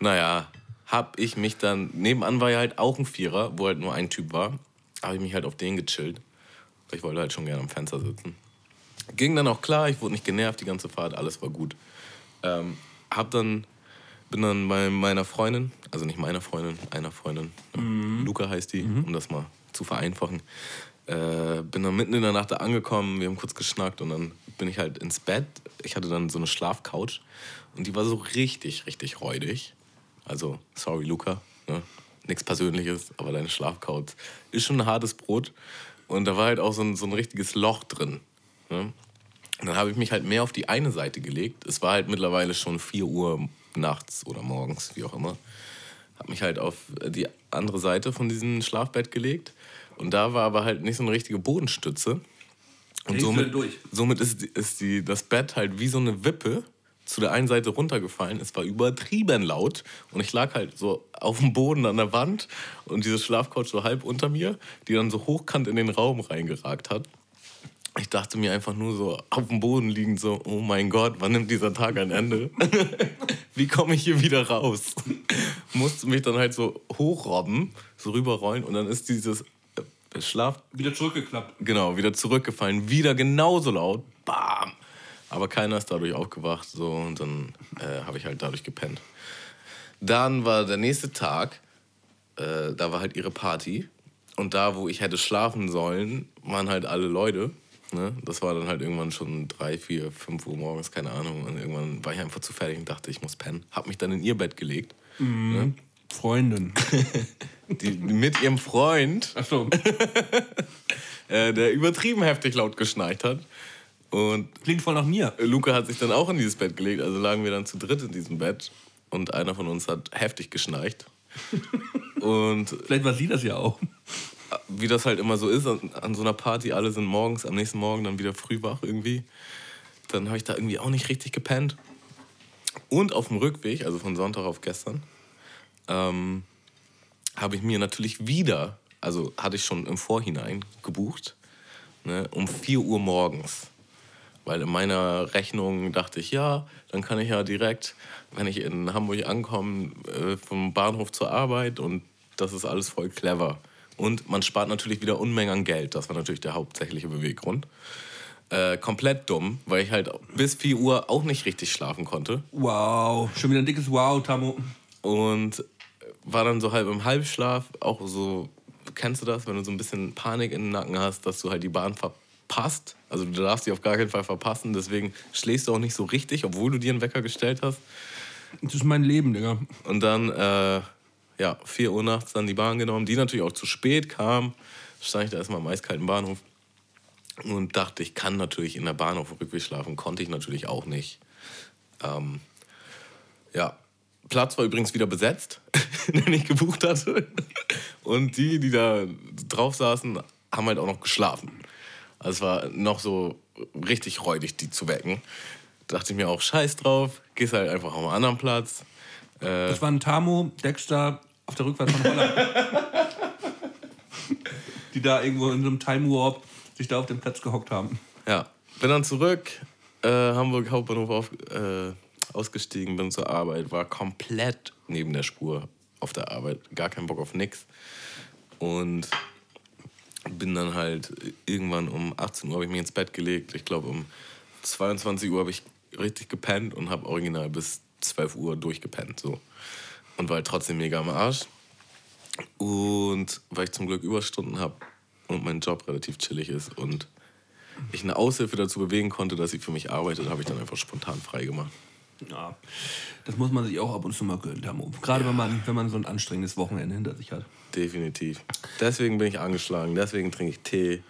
Naja, hab ich mich dann. Nebenan war ja halt auch ein Vierer, wo halt nur ein Typ war. Habe ich mich halt auf den gechillt. Ich wollte halt schon gerne am Fenster sitzen. Ging dann auch klar, ich wurde nicht genervt die ganze Fahrt, alles war gut. Ähm, hab dann, bin dann bei meiner Freundin, also nicht meiner Freundin, einer Freundin, ne? Luca heißt die, um das mal zu vereinfachen. Äh, bin dann mitten in der Nacht da angekommen, wir haben kurz geschnackt und dann bin ich halt ins Bett. Ich hatte dann so eine Schlafcouch und die war so richtig, richtig räudig. Also, sorry Luca, ne? nichts Persönliches, aber deine Schlafcouch ist schon ein hartes Brot. Und da war halt auch so ein, so ein richtiges Loch drin. Ne? Und dann habe ich mich halt mehr auf die eine Seite gelegt. Es war halt mittlerweile schon 4 Uhr nachts oder morgens, wie auch immer. Habe mich halt auf die andere Seite von diesem Schlafbett gelegt. Und da war aber halt nicht so eine richtige Bodenstütze. Und somit, somit ist, ist die, das Bett halt wie so eine Wippe zu der einen Seite runtergefallen. Es war übertrieben laut und ich lag halt so auf dem Boden an der Wand und diese Schlafcouch so halb unter mir, die dann so hochkant in den Raum reingeragt hat. Ich dachte mir einfach nur so auf dem Boden liegend so, oh mein Gott, wann nimmt dieser Tag ein Ende? Wie komme ich hier wieder raus? Musste mich dann halt so hochrobben, so rüberrollen und dann ist dieses äh, Schlaf Wieder zurückgeklappt. genau, wieder zurückgefallen, wieder genauso laut, bam. Aber keiner ist dadurch aufgewacht, so und dann äh, habe ich halt dadurch gepennt. Dann war der nächste Tag, äh, da war halt ihre Party und da, wo ich hätte schlafen sollen, waren halt alle Leute. Ne? Das war dann halt irgendwann schon drei, vier, fünf Uhr morgens, keine Ahnung. Und irgendwann war ich einfach zu fertig und dachte, ich muss pennen. Hab mich dann in ihr Bett gelegt. Ne? Freundin. Die, mit ihrem Freund Achso. äh, der übertrieben heftig laut geschnarcht hat. Und Klingt voll nach mir. Luca hat sich dann auch in dieses Bett gelegt, also lagen wir dann zu dritt in diesem Bett und einer von uns hat heftig geschnarcht. und Vielleicht war sie das ja auch. Wie das halt immer so ist, an, an so einer Party, alle sind morgens, am nächsten Morgen dann wieder früh wach irgendwie. Dann habe ich da irgendwie auch nicht richtig gepennt. Und auf dem Rückweg, also von Sonntag auf gestern, ähm, habe ich mir natürlich wieder, also hatte ich schon im Vorhinein gebucht, ne, um 4 Uhr morgens. Weil in meiner Rechnung dachte ich, ja, dann kann ich ja direkt, wenn ich in Hamburg ankomme, äh, vom Bahnhof zur Arbeit und das ist alles voll clever. Und man spart natürlich wieder Unmengen an Geld. Das war natürlich der hauptsächliche Beweggrund. Äh, komplett dumm, weil ich halt bis 4 Uhr auch nicht richtig schlafen konnte. Wow. Schon wieder ein dickes Wow, Tamo. Und war dann so halb im Halbschlaf, auch so, kennst du das, wenn du so ein bisschen Panik in den Nacken hast, dass du halt die Bahn verpasst? Also du darfst sie auf gar keinen Fall verpassen, deswegen schläfst du auch nicht so richtig, obwohl du dir einen Wecker gestellt hast. Das ist mein Leben, Digga. Und dann, äh, ja, 4 Uhr nachts dann die Bahn genommen, die natürlich auch zu spät kam. Stand ich da erstmal am eiskalten Bahnhof und dachte, ich kann natürlich in der Bahn auf Rückweg schlafen. Konnte ich natürlich auch nicht. Ähm, ja, Platz war übrigens wieder besetzt, den ich gebucht hatte. Und die, die da drauf saßen, haben halt auch noch geschlafen. Also es war noch so richtig räudig, die zu wecken. Dachte ich mir auch, scheiß drauf, gehst halt einfach auf einen anderen Platz. Äh, Das waren Tamo, Dexter auf der Rückfahrt von Holland. Die da irgendwo in so einem Time Warp sich da auf dem Platz gehockt haben. Ja, bin dann zurück, äh, Hamburg Hauptbahnhof auf, äh, ausgestiegen, bin zur Arbeit, war komplett neben der Spur auf der Arbeit, gar keinen Bock auf nix. Und bin dann halt irgendwann um 18 Uhr habe ich mich ins Bett gelegt. Ich glaube um 22 Uhr habe ich richtig gepennt und habe original bis 12 Uhr durchgepennt. So. Und war halt trotzdem mega am Arsch. Und weil ich zum Glück Überstunden habe und mein Job relativ chillig ist und ich eine Aushilfe dazu bewegen konnte, dass sie für mich arbeitet, habe ich dann einfach spontan frei gemacht. Ja, das muss man sich auch ab und zu mal gönnen, Damo. Gerade wenn, man, wenn man so ein anstrengendes Wochenende hinter sich hat. Definitiv. Deswegen bin ich angeschlagen, deswegen trinke ich Tee,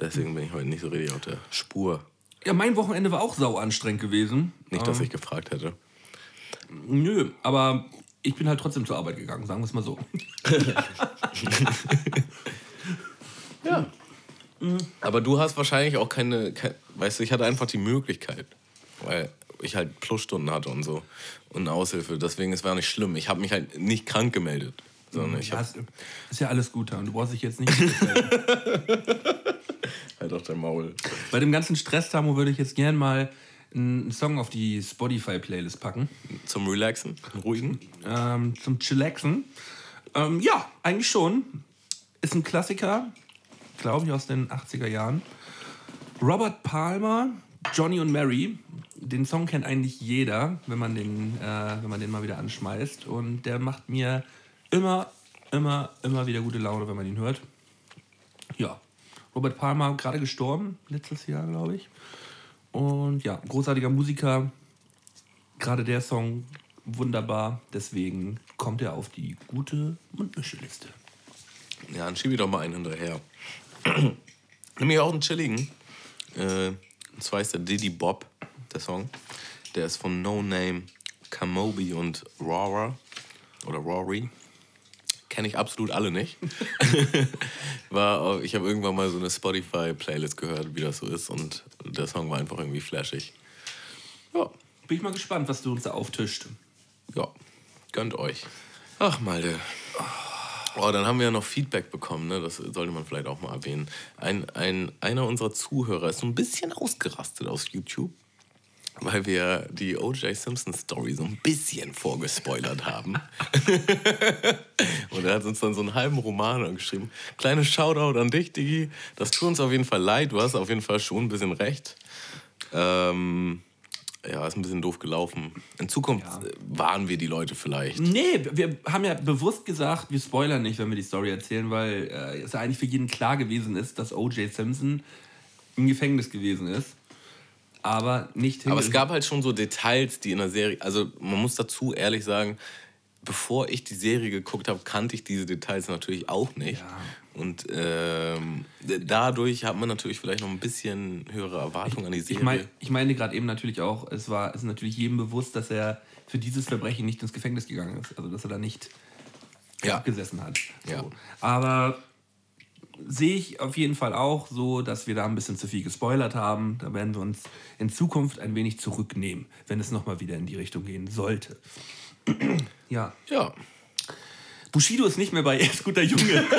deswegen bin ich heute nicht so richtig auf der Spur. Ja, mein Wochenende war auch sau anstrengend gewesen. Nicht, dass ich gefragt hätte. Nö, aber ich bin halt trotzdem zur Arbeit gegangen, sagen wir es mal so. Ja. Aber du hast wahrscheinlich auch keine, kein, weißt du, ich hatte einfach die Möglichkeit, weil ich halt Plusstunden hatte und so und eine Aushilfe. Deswegen, es war nicht schlimm. Ich habe mich halt nicht krank gemeldet. Sondern ich Ja, hab, ist, ist ja alles gut, und du brauchst dich jetzt nicht. halt auch dein Maul. Bei dem ganzen Stress, Tamo, würde ich jetzt gern mal einen Song auf die Spotify-Playlist packen. Zum Relaxen, ruhigen. Ähm, zum Chillaxen. Ähm, ja, eigentlich schon. Ist ein Klassiker, glaube ich, aus den 80er Jahren. Robert Palmer, Johnny und Mary. Den Song kennt eigentlich jeder, wenn man den, äh, wenn man den mal wieder anschmeißt. Und der macht mir immer, immer, immer wieder gute Laune, wenn man ihn hört. Ja, Robert Palmer gerade gestorben, letztes Jahr, glaube ich. Und ja, großartiger Musiker. Gerade der Song wunderbar. Deswegen kommt er auf die gute Mundmischeliste. Ja, dann schieb ich doch mal einen hinterher. Nämlich auch einen chilligen. Äh, und zwar ist der Diddy Bob, der Song. Der ist von No Name, Kamobi und Rora. Oder Rory. Kenne ich absolut alle nicht. war, ich habe irgendwann mal so eine Spotify-Playlist gehört, wie das so ist. Und der Song war einfach irgendwie flashig. Ja, Bin ich mal gespannt, was du uns da auftischt. ja, gönnt euch. Ach, Malte. Oh, dann haben wir ja noch Feedback bekommen, ne? das sollte man vielleicht auch mal erwähnen. Ein, ein, einer unserer Zuhörer ist so ein bisschen ausgerastet auf YouTube, weil wir die O.J. Simpson Story so ein bisschen vorgespoilert haben. Und er hat uns dann so einen halben Roman angeschrieben. Kleines Shoutout an dich, Digi. Das tut uns auf jeden Fall leid. Du hast auf jeden Fall schon ein bisschen recht. Ähm, ja, ist ein bisschen doof gelaufen. In Zukunft Ja. warnen wir die Leute vielleicht. Nee, wir haben ja bewusst gesagt, wir spoilern nicht, wenn wir die Story erzählen, weil äh, es ja eigentlich für jeden klar gewesen ist, dass O.J. Simpson im Gefängnis gewesen ist. Aber nicht Aber es gab halt schon so Details, die in der Serie, also man muss dazu ehrlich sagen, bevor ich die Serie geguckt habe, kannte ich diese Details natürlich auch nicht. Ja. Und ähm, dadurch hat man natürlich vielleicht noch ein bisschen höhere Erwartungen an die Serie. Ich, mein, ich meine gerade eben natürlich auch, es war es ist natürlich jedem bewusst, dass er für dieses Verbrechen nicht ins Gefängnis gegangen ist. Also dass er da nicht Ja. abgesessen hat. So. Ja. Aber sehe ich auf jeden Fall auch so, dass wir da ein bisschen zu viel gespoilert haben. Da werden wir uns in Zukunft ein wenig zurücknehmen, wenn es nochmal wieder in die Richtung gehen sollte. ja. ja, Bushido ist nicht mehr bei Er ist guter Junge.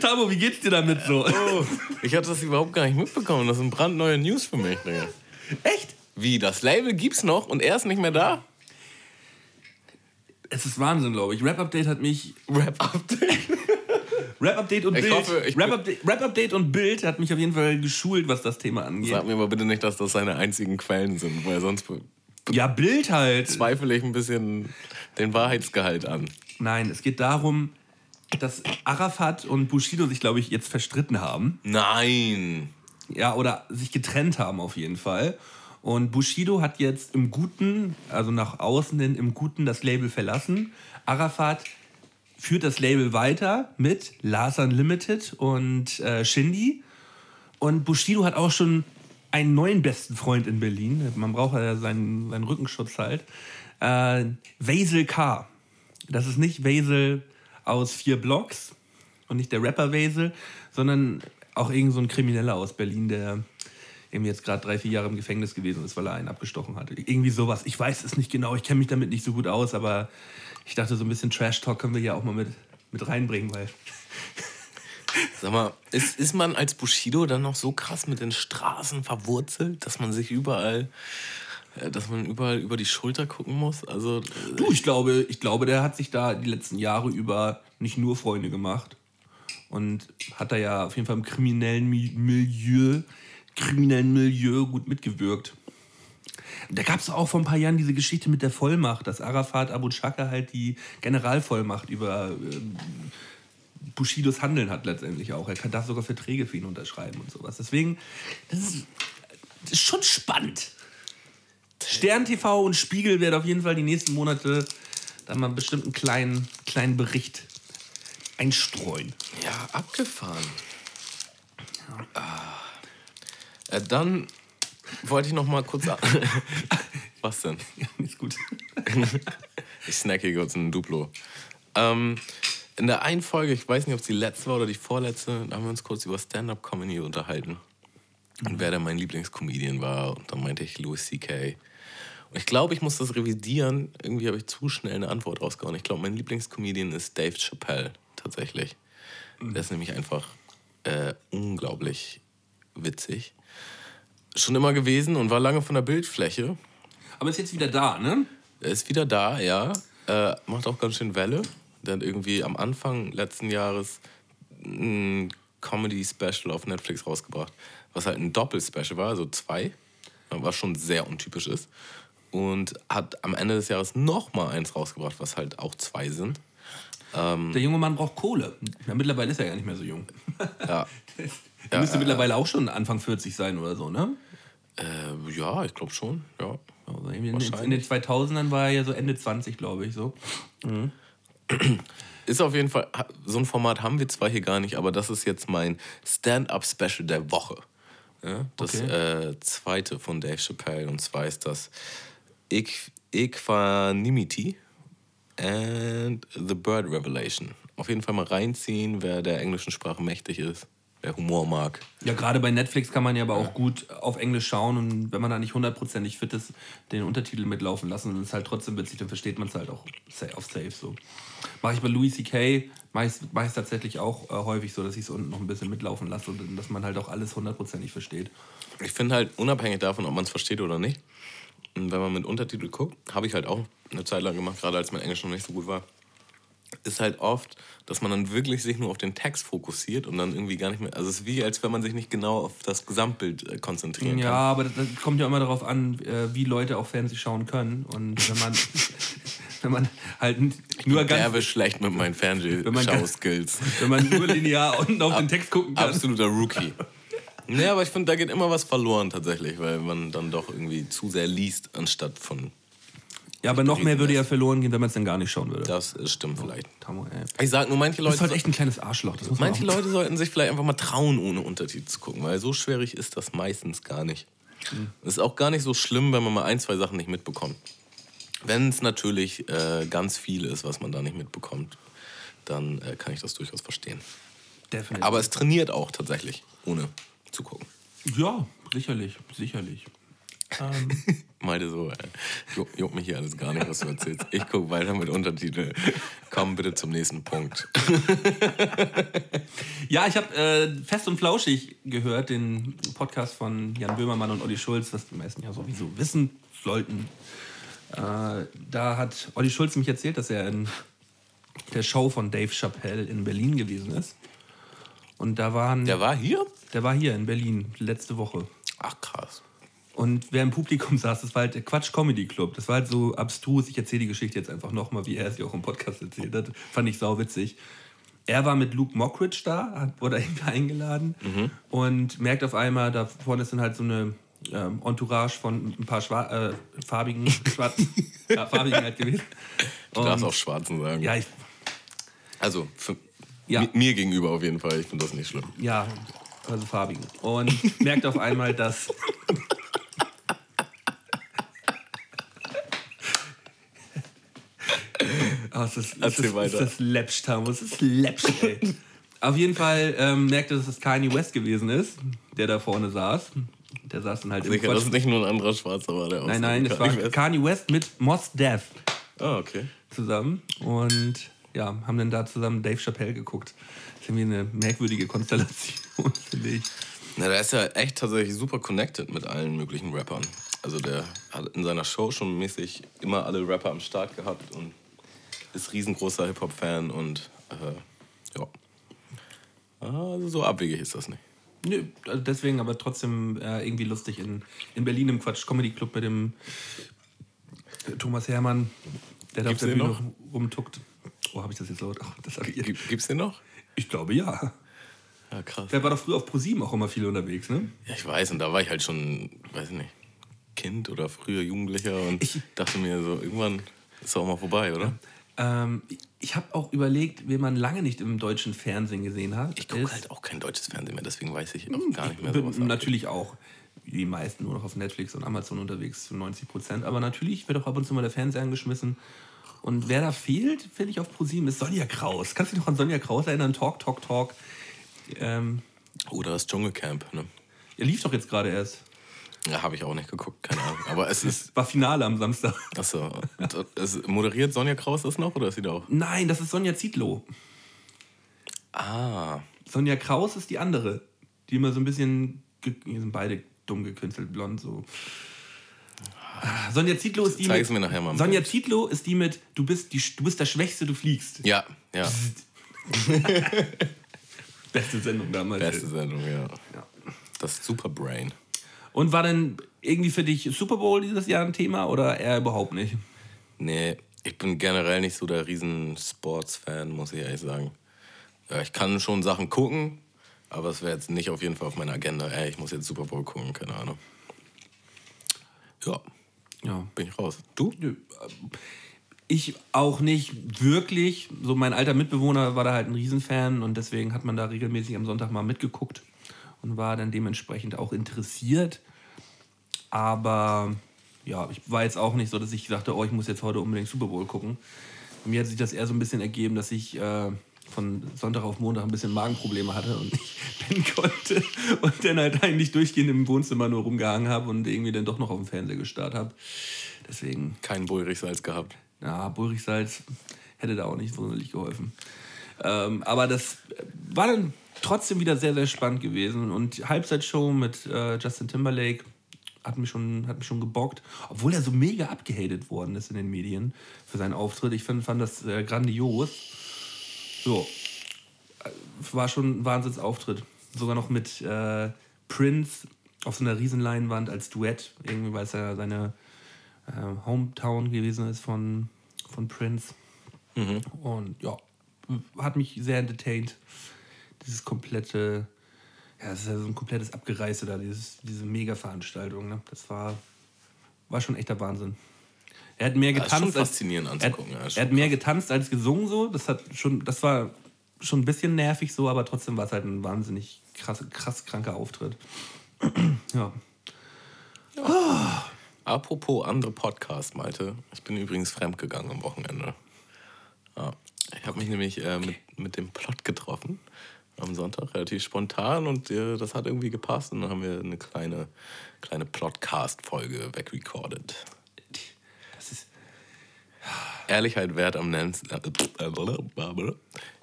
Tamo, wie geht's dir damit so? oh, ich hatte das überhaupt gar nicht mitbekommen. Das sind brandneue News für mich. Digga. Echt? Wie, das Label gibt's noch und er ist nicht mehr da? Es ist Wahnsinn, glaube ich. Rap Update hat mich. Rap-Update. Rap Update und Ich Bild. hoffe, Rap, Update, Rap Update und Bild hat mich auf jeden Fall geschult, was das Thema angeht. Sag mir aber bitte nicht, dass das seine einzigen Quellen sind, weil sonst Ja, Bild halt. zweifle ich ein bisschen den Wahrheitsgehalt an. Nein, es geht darum, dass Arafat und Bushido sich, glaube ich, jetzt verstritten haben. Nein. Ja, oder sich getrennt haben auf jeden Fall. Und Bushido hat jetzt im Guten, also nach außen hin im Guten, das Label verlassen. Arafat führt das Label weiter mit Lars Unlimited und äh, Shindy. Und Bushido hat auch schon einen neuen besten Freund in Berlin. Man braucht ja seinen, seinen Rückenschutz halt. Äh, Vasil K. Das ist nicht Vasil aus vier Blocks und nicht der Rapper Vasil, sondern auch irgend so ein Krimineller aus Berlin, der irgendwie jetzt gerade drei, vier Jahre im Gefängnis gewesen ist, weil er einen abgestochen hatte. Irgendwie sowas. Ich weiß es nicht genau, ich kenne mich damit nicht so gut aus, aber ich dachte, so ein bisschen Trash-Talk können wir ja auch mal mit, mit reinbringen, weil Sag mal, ist, ist man als Bushido dann noch so krass mit den Straßen verwurzelt, dass man sich überall, äh, dass man überall über die Schulter gucken muss? Also, äh, Du, ich glaube, ich glaube, der hat sich da die letzten Jahre über nicht nur Freunde gemacht und hat da ja auf jeden Fall im kriminellen Mi- Milieu kriminellen Milieu gut mitgewirkt. Da gab es auch vor ein paar Jahren diese Geschichte mit der Vollmacht, dass Arafat Abu Chaka halt die Generalvollmacht über ähm, Bushidos Handeln hat letztendlich auch. Er kann darf sogar Verträge für ihn unterschreiben und sowas. Deswegen, das ist, das ist schon spannend. Stern TV und Spiegel werden auf jeden Fall die nächsten Monate da mal bestimmt einen kleinen, kleinen Bericht einstreuen. Ja, abgefahren. Ah. Äh, dann wollte ich noch mal kurz. Was denn? Ja, ist gut. Ich snacke hier kurz ein Duplo. Ähm, in der einen Folge, ich weiß nicht, ob es die letzte war oder die vorletzte, da haben wir uns kurz über Stand-Up-Comedy unterhalten. Und wer da mein Lieblingscomedian war. Und dann meinte ich Louis C.K. Und ich glaube, ich muss das revidieren. Irgendwie habe ich zu schnell eine Antwort rausgehauen. Ich glaube, mein Lieblingscomedian ist Dave Chappelle, tatsächlich. Der ist nämlich einfach äh, unglaublich witzig. Schon immer gewesen und war lange von der Bildfläche. Aber ist jetzt wieder da, ne? Er ist wieder da, ja. Äh, macht auch ganz schön Welle. Hat irgendwie am Anfang letzten Jahres ein Comedy-Special auf Netflix rausgebracht, was halt ein Doppel-Special war, also zwei, was schon sehr untypisch ist. Und hat am Ende des Jahres noch mal eins rausgebracht, was halt auch zwei sind. Der junge Mann braucht Kohle. Ja, mittlerweile ist er ja nicht mehr so jung. Ja, Er müsste mittlerweile auch schon Anfang 40 sein oder so, ne? äh, ja ich glaube schon. Ja. Also in, den- in den 2000ern war er ja so Ende 20, glaube ich, so. Ist auf jeden Fall, so ein Format haben wir zwar hier gar nicht, aber das ist jetzt mein Stand-Up-Special der Woche. Ja, das Okay. äh, zweite von Dave Chappelle und zwar ist das Equ Equanimity and the Bird Revelation. Auf jeden Fall mal reinziehen, wer der englischen Sprache mächtig ist, wer Humor mag. Ja, gerade bei Netflix kann man ja aber auch gut auf Englisch schauen und wenn man da nicht hundertprozentig fit ist, den Untertitel mitlaufen lassen und es halt trotzdem witzig, dann versteht man es halt auch auf Safe so. Mache ich bei Louis C.K. meist, tatsächlich auch äh, häufig so, dass ich es unten noch ein bisschen mitlaufen lasse und dass man halt auch alles hundertprozentig versteht. Ich finde halt, unabhängig davon, ob man es versteht oder nicht, und wenn man mit Untertitel guckt, habe ich halt auch eine Zeit lang gemacht, gerade als mein Englisch noch nicht so gut war, ist halt oft, dass man dann wirklich sich nur auf den Text fokussiert und dann irgendwie gar nicht mehr. Also es ist wie, als wenn man sich nicht genau auf das Gesamtbild äh, konzentrieren Ja, kann. aber das, das kommt ja immer darauf an, äh, wie Leute auch Fernsehen schauen können und wenn man, wenn man halt n- nur ganz, Derbe schlecht mit meinen Fernsehschau-Skills. wenn man nur linear unten auf den Text gucken kann. Absoluter Rookie. Nee, aber ich finde, da geht immer was verloren tatsächlich, weil man dann doch irgendwie zu sehr liest, anstatt von. Ja, aber noch mehr würde ja verloren gehen, wenn man es dann gar nicht schauen würde. Das ist, stimmt vielleicht. Tamo. Ich sag nur, manche Du bist Leute. halt echt ein kleines Arschloch. Das Manche Leute sollten sich vielleicht einfach mal trauen, ohne Untertitel zu gucken, weil so schwierig ist das meistens gar nicht. Es ist auch gar nicht so schlimm, wenn man mal ein, zwei Sachen nicht mitbekommt. Wenn es natürlich äh, ganz viel ist, was man da nicht mitbekommt, dann äh, kann ich das durchaus verstehen. Definitiv. Aber es trainiert auch tatsächlich, ohne zu gucken. ja, sicherlich, sicherlich. Ähm, Meinte so, äh, ju- juckt mich hier alles gar nicht, was du erzählst. Ich gucke weiter mit Untertitel. Komm bitte zum nächsten Punkt. ja, ich habe äh, Fest und Flauschig gehört, den Podcast von Jan Böhmermann und Olli Schulz, was die meisten ja sowieso wissen sollten. Äh, da hat Olli Schulz mich erzählt, dass er in der Show von Dave Chappelle in Berlin gewesen ist. Und da waren, Der war hier? der war hier in Berlin letzte Woche. Ach krass. Und wer im Publikum saß, das war halt der Quatsch Comedy Club. Das war halt so abstrus. Ich erzähle die Geschichte jetzt einfach nochmal, wie er sie auch im Podcast erzählt hat. Fand ich sau witzig. Er war mit Luke Mockridge da, hat, wurde irgendwie eingeladen und merkt auf einmal, da vorne ist dann halt so eine ähm, Entourage von ein paar Schwa äh, farbigen, schwarzen, ja, farbigen halt gewesen. Du darfst Und- auch Schwarzen sagen. Ja, ich, Also, für, Ja. mi- mir gegenüber auf jeden Fall. Ich finde das nicht schlimm. ja, also farbigen. Und merkt auf einmal, dass Oh, es ist, Erzähl ist, weiter. Ist läppsch, Tamu. Es ist läppsch, ey. Auf jeden Fall ähm, merkte, dass es Kanye West gewesen ist, der da vorne saß. Der saß dann halt im Sicher, dass Quatsch. es nicht nur ein anderer Schwarzer war, der Nein, nein, es war Kanye West. Kanye West mit Mos Def Ah, okay. zusammen. Und ja, haben dann da zusammen Dave Chappelle geguckt. Das ist irgendwie eine merkwürdige Konstellation, finde ich. Na, der ist ja echt tatsächlich super connected mit allen möglichen Rappern. Also der hat in seiner Show schon mäßig immer alle Rapper am Start gehabt und ist riesengroßer Hip-Hop-Fan und äh, ja. Also so abwegig ist das nicht. Nö, also deswegen aber trotzdem äh, irgendwie lustig in, in Berlin im Quatsch Comedy Club mit dem äh, Thomas Hermann, der da auf der Bühne noch? rumtuckt. Oh, habe ich das jetzt laut? Ach, das ich, Gibt, gibt's den noch? ich glaube ja. Ja, krass. Der war doch früher auf ProSieben auch immer viel unterwegs, ne? Ja, ich weiß, und da war ich halt schon, weiß ich nicht, Kind oder früher Jugendlicher und Ich- dachte mir so, irgendwann ist auch mal vorbei, oder? Ähm, ich habe auch überlegt, wen man lange nicht im deutschen Fernsehen gesehen hat. Ich gucke halt auch kein deutsches Fernsehen mehr, deswegen weiß ich auch Hm, gar nicht mehr sowas. natürlich auch wie die meisten nur noch auf Netflix und Amazon unterwegs zu 90 Prozent. Aber natürlich wird auch ab und zu mal der Fernseher angeschmissen. Und wer da fehlt, finde ich auf ProSieben, ist Sonja Kraus. Kannst du dich noch an Sonja Kraus erinnern? Talk, Talk, Talk. Ähm, Oder das Dschungelcamp, ne? er lief doch jetzt gerade erst. Ja, habe ich auch nicht geguckt, keine Ahnung. Aber es ist, War Finale am Samstag. achso, moderiert Sonja Kraus das noch oder ist sie da auch? Nein, das ist Sonja Zietlow. Ah, Sonja Kraus ist die andere, die immer so ein bisschen. Die sind beide dumm gekünstelt, blond so. Ah, Sonja Zietlow ist die Zeig's mit. mir nachher mal Sonja. Zietlow ist die mit. Du bist, die, du bist der Schwächste, du fliegst. ja, ja. Beste Sendung damals. Beste Sendung, ja. Ja. Das Superbrain. Und war denn irgendwie für dich Super Bowl dieses Jahr ein Thema oder eher überhaupt nicht? Nee, ich bin generell nicht so der riesen Sports-Fan, muss ich ehrlich sagen. Ja, ich kann schon Sachen gucken, aber es wäre jetzt nicht auf jeden Fall auf meiner Agenda. Ey, ich muss jetzt Super Bowl gucken, keine Ahnung. Ja, Ja. bin ich raus. Du? Ich auch nicht wirklich. So mein alter Mitbewohner war da halt ein Riesenfan und deswegen hat man da regelmäßig am Sonntag mal mitgeguckt und war dann dementsprechend auch interessiert. Aber ja, ich war jetzt auch nicht so, dass ich dachte, oh, ich muss jetzt heute unbedingt Super Bowl gucken. Bei mir hat sich das eher so ein bisschen ergeben, dass ich äh, von Sonntag auf Montag ein bisschen Magenprobleme hatte und nicht pennen konnte und dann halt eigentlich durchgehend im Wohnzimmer nur rumgehangen habe und irgendwie dann doch noch auf dem Fernseher gestarrt habe. Deswegen Kein Bullrichsalz gehabt. ja, Bulrichsalz hätte da auch nicht sonderlich geholfen. Ähm, aber das war dann trotzdem wieder sehr, sehr spannend gewesen. Und Halbzeitshow mit äh, Justin Timberlake hat mich, schon, hat mich schon gebockt. Obwohl er so mega abgehatet worden ist in den Medien für seinen Auftritt. Ich fand, fand das äh, grandios. So. Äh, War schon ein Wahnsinnsauftritt. Sogar noch mit äh, Prince auf so einer Riesenleinwand als Duett. Irgendwie, weil es ja seine äh, Hometown gewesen ist von, von Prince. Und ja, hat mich sehr entertained. Dieses komplette, ja, das ist ja so ein komplettes Abgereiste da, dieses, diese Mega-Veranstaltung. Ne? Das war, war schon echter Wahnsinn. Er hat mehr Ja, ist getanzt. schon faszinierend als, anzugucken, Er, ja, er hat mehr getanzt als gesungen so. Das hat schon, das war schon ein bisschen nervig so, aber trotzdem war es halt ein wahnsinnig krass, krass kranker Auftritt. ja. Apropos andere Podcast, Malte. Ich bin übrigens fremdgegangen am Wochenende. Ja. Ich habe mich nämlich äh, mit, mit dem Plot getroffen am Sonntag, relativ spontan und äh, das hat irgendwie gepasst und dann haben wir eine kleine, kleine Plotcast-Folge wegrecorded. Das ist, Ehrlichkeit wert am längsten. Äh,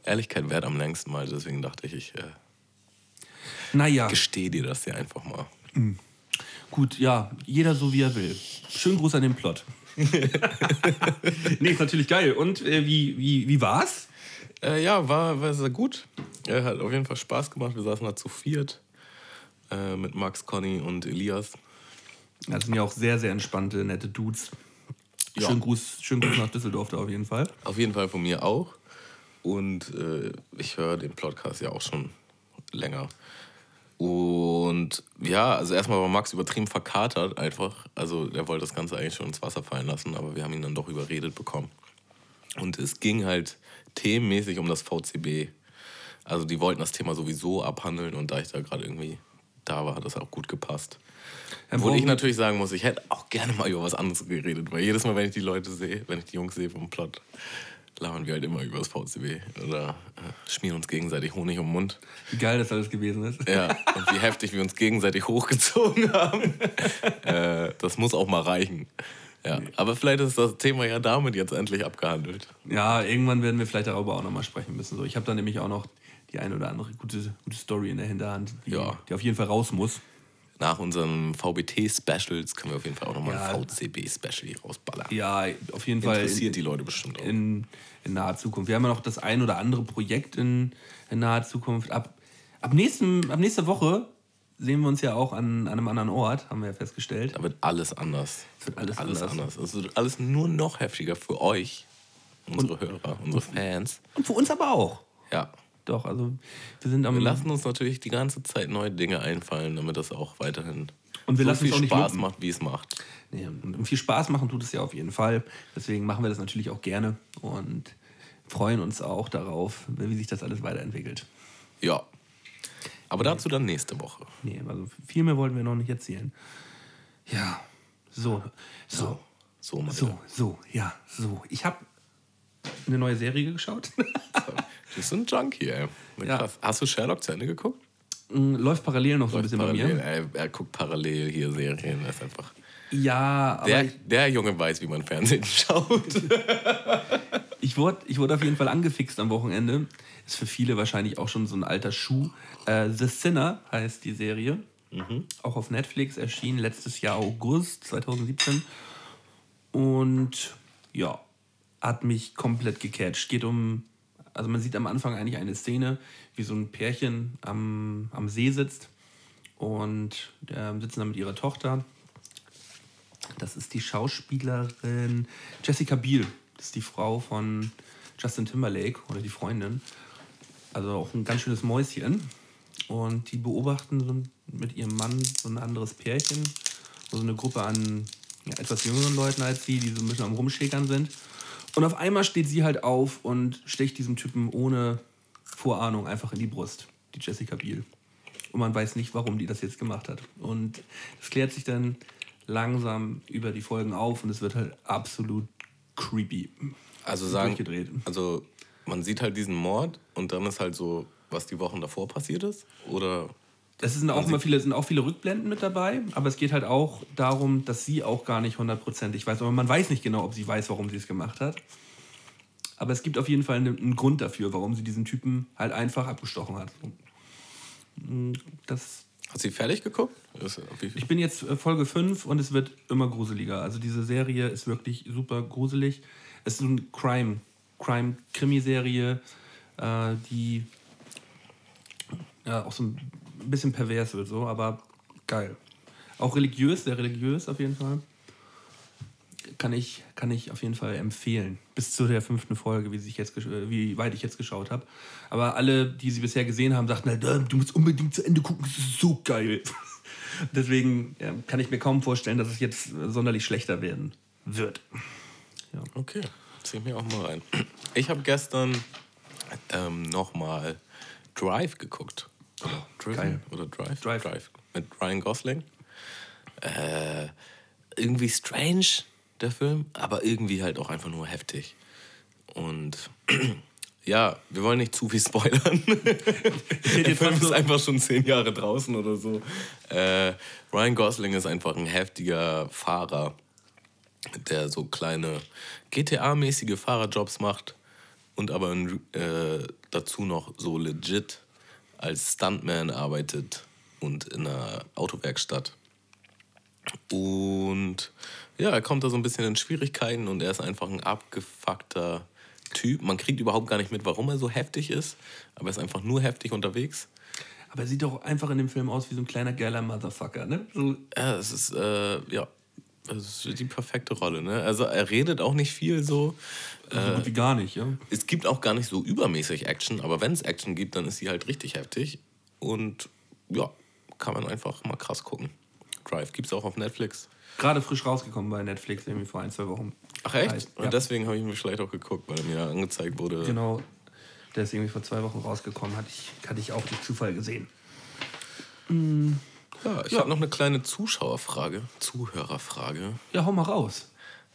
Ehrlichkeit wert am längsten mal, deswegen dachte ich, ich äh, naja. gestehe dir das ja einfach mal. Gut, ja, jeder so wie er will. Schönen Gruß an den Plot. nee, ist natürlich geil. Und äh, wie, wie, wie war's? Äh, ja, war, war sehr gut. Er hat auf jeden Fall Spaß gemacht. Wir saßen da zu viert äh, mit Max, Conny und Elias. Das sind ja auch sehr, sehr entspannte, nette Dudes. Ja. Schönen, Gruß, schönen Gruß nach Düsseldorf da auf jeden Fall. Auf jeden Fall von mir auch. Und äh, ich höre den Podcast ja auch schon länger. Und ja, also erstmal war Max übertrieben verkatert einfach. Also er wollte das Ganze eigentlich schon ins Wasser fallen lassen, aber wir haben ihn dann doch überredet bekommen. Und es ging halt themenmäßig um das VCB. Also die wollten das Thema sowieso abhandeln und da ich da gerade irgendwie da war, hat das auch gut gepasst. Dann Obwohl ich natürlich sagen muss, ich hätte auch gerne mal über was anderes geredet, weil jedes Mal, wenn ich die Leute sehe, wenn ich die Jungs sehe vom Plot, labern wir halt immer über das VCB oder äh, schmieren uns gegenseitig Honig um den Mund. Wie geil das alles gewesen ist. Ja, und wie heftig wir uns gegenseitig hochgezogen haben. äh, das muss auch mal reichen. Ja, aber vielleicht ist das Thema ja damit jetzt endlich abgehandelt. Ja, irgendwann werden wir vielleicht darüber auch nochmal sprechen müssen. So, ich habe da nämlich auch noch die eine oder andere gute, gute Story in der Hinterhand, die, Ja. die auf jeden Fall raus muss. Nach unseren VBT-Specials können wir auf jeden Fall auch nochmal Ja. ein VCB-Special hier rausballern. Ja, auf jeden Fall. Interessiert die Leute bestimmt auch. in, in naher Zukunft. Wir haben ja noch das ein oder andere Projekt in, in naher Zukunft. Ab, ab, nächsten, ab nächster Woche sehen wir uns ja auch an, an einem anderen Ort, haben wir ja festgestellt. Da wird alles anders. Es wird alles, Alles anders. anders. Es wird alles nur noch heftiger für euch, unsere Hörer, unsere Fans. Und für uns aber auch. Ja. Doch, also wir sind am. Wir lassen uns natürlich die ganze Zeit neue Dinge einfallen, damit das auch weiterhin Und wir so lassen viel es Spaß macht, wie es macht. Nee, und viel Spaß machen tut es ja auf jeden Fall. Deswegen machen wir das natürlich auch gerne und freuen uns auch darauf, wie sich das alles weiterentwickelt. Ja. Aber dazu dann nächste Woche. Nee, also viel mehr wollten wir noch nicht erzählen. Ja, so, so, So, meine so, so, ja, so. Ich habe eine neue Serie geschaut. Du bist ein Junkie, ey. Ja. Hast du Sherlock zu Ende geguckt? Läuft parallel noch so ein bisschen parallel, bei mir. ey, er guckt parallel hier Serien. Das ist einfach. Ja, aber Der, der Junge weiß, wie man Fernsehen schaut. ich wurde ich wurde auf jeden Fall angefixt am Wochenende. Ist für viele wahrscheinlich auch schon so ein alter Schuh. Äh, The Sinner heißt die Serie. Auch auf Netflix erschienen letztes Jahr August 2017. Und ja, hat mich komplett gecatcht. Geht um, also man sieht am Anfang eigentlich eine Szene, wie so ein Pärchen am, am See sitzt und äh, sitzen da mit ihrer Tochter. Das ist die Schauspielerin Jessica Biel. Das ist die Frau von Justin Timberlake oder die Freundin. Also auch ein ganz schönes Mäuschen. Und die beobachten so mit ihrem Mann so ein anderes Pärchen. So eine Gruppe an ja, etwas jüngeren Leuten als sie, die so ein bisschen am Rumschäkern sind. Und auf einmal steht sie halt auf und stecht diesem Typen ohne Vorahnung einfach in die Brust, die Jessica Biel. Und man weiß nicht, warum die das jetzt gemacht hat. Und das klärt sich dann langsam über die Folgen auf und es wird halt absolut creepy. Also sagen, also man sieht halt diesen Mord und dann ist halt so, was die Wochen davor passiert ist? Oder Es sind auch, immer viele, sind auch viele Rückblenden mit dabei, aber es geht halt auch darum, dass sie auch gar nicht hundertprozentig weiß. Aber man weiß nicht genau, ob sie weiß, warum sie es gemacht hat. Aber es gibt auf jeden Fall einen, einen Grund dafür, warum sie diesen Typen halt einfach abgestochen hat. Das, hast du sie fertig geguckt? Ich bin jetzt äh, Folge 5 und es wird immer gruseliger. Also diese Serie ist wirklich super gruselig. Es ist so eine Crime, Crime-Krimiserie, äh, die ja, auch so ein bisschen pervers wird, so, aber geil. Auch religiös, sehr religiös auf jeden Fall. Kann ich, kann ich auf jeden Fall empfehlen. Bis zu der fünften Folge, wie, sich jetzt, äh, wie weit ich jetzt geschaut habe. Aber alle, die sie bisher gesehen haben, sagten halt, "Äh, du musst unbedingt zu Ende gucken, es ist so geil. Deswegen ja, kann ich mir kaum vorstellen, dass es jetzt sonderlich schlechter werden wird. Okay, zieh mir auch mal rein. Ich habe gestern ähm, nochmal Drive geguckt. Oder Driven? geil. Oder Drive? Drive. Mit Ryan Gosling. Äh, irgendwie strange, der Film, aber irgendwie halt auch einfach nur heftig. Und ja, wir wollen nicht zu viel spoilern. Der Film ist einfach schon zehn Jahre draußen oder so. Äh, Ryan Gosling ist einfach ein heftiger Fahrer, der so kleine GTA-mäßige Fahrerjobs macht und aber äh, dazu noch so legit als Stuntman arbeitet und in einer Autowerkstatt. Und ja, er kommt da so ein bisschen in Schwierigkeiten und er ist einfach ein abgefuckter Typ. Man kriegt überhaupt gar nicht mit, warum er so heftig ist, aber er ist einfach nur heftig unterwegs. Aber er sieht doch einfach in dem Film aus wie so ein kleiner geiler Motherfucker, ne? So, Ja, es ist, äh, ja, es ist die perfekte Rolle. Ne? Also er redet auch nicht viel so. so gut wie gar nicht, ja. Es gibt auch gar nicht so übermäßig Action, aber wenn es Action gibt, dann ist sie halt richtig heftig. Und ja, kann man einfach mal krass gucken. Drive gibt es auch auf Netflix. Gerade frisch rausgekommen bei Netflix, irgendwie vor ein, zwei Wochen. Ach echt? Heißt, Und ja. deswegen habe ich mir vielleicht auch geguckt, weil er mir angezeigt wurde. Genau, der ist irgendwie vor zwei Wochen rausgekommen, hatte ich, hatte ich auch durch Zufall gesehen. Ja, ich habe noch eine kleine Zuschauerfrage, Zuhörerfrage. Ja, hau mal raus.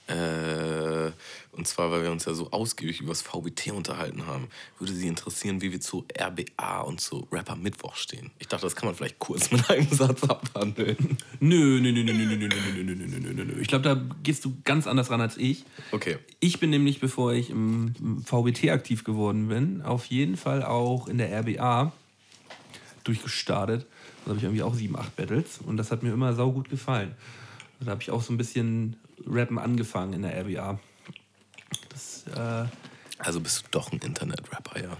Äh, und zwar, weil wir uns ja so ausgiebig über das VBT unterhalten haben, würde Sie interessieren, wie wir zu RBA und zu Rapper Mittwoch stehen. Ich dachte, das kann man vielleicht kurz mit einem Satz abhandeln. Nö, nö, nö, nö, nö, nö, nö, nö, nö, nö, nö, nö, nö. Ich glaube, da gehst du ganz anders ran als ich. Okay. Ich bin nämlich, bevor ich im im VBT aktiv geworden bin, auf jeden Fall auch in der RBA durchgestartet. Da habe ich irgendwie auch sieben, acht Battles und das hat mir immer saugut gefallen. Da habe ich auch so ein bisschen Rappen angefangen in der RBA. Das, äh, Also bist du doch ein Internet-Rapper, ja.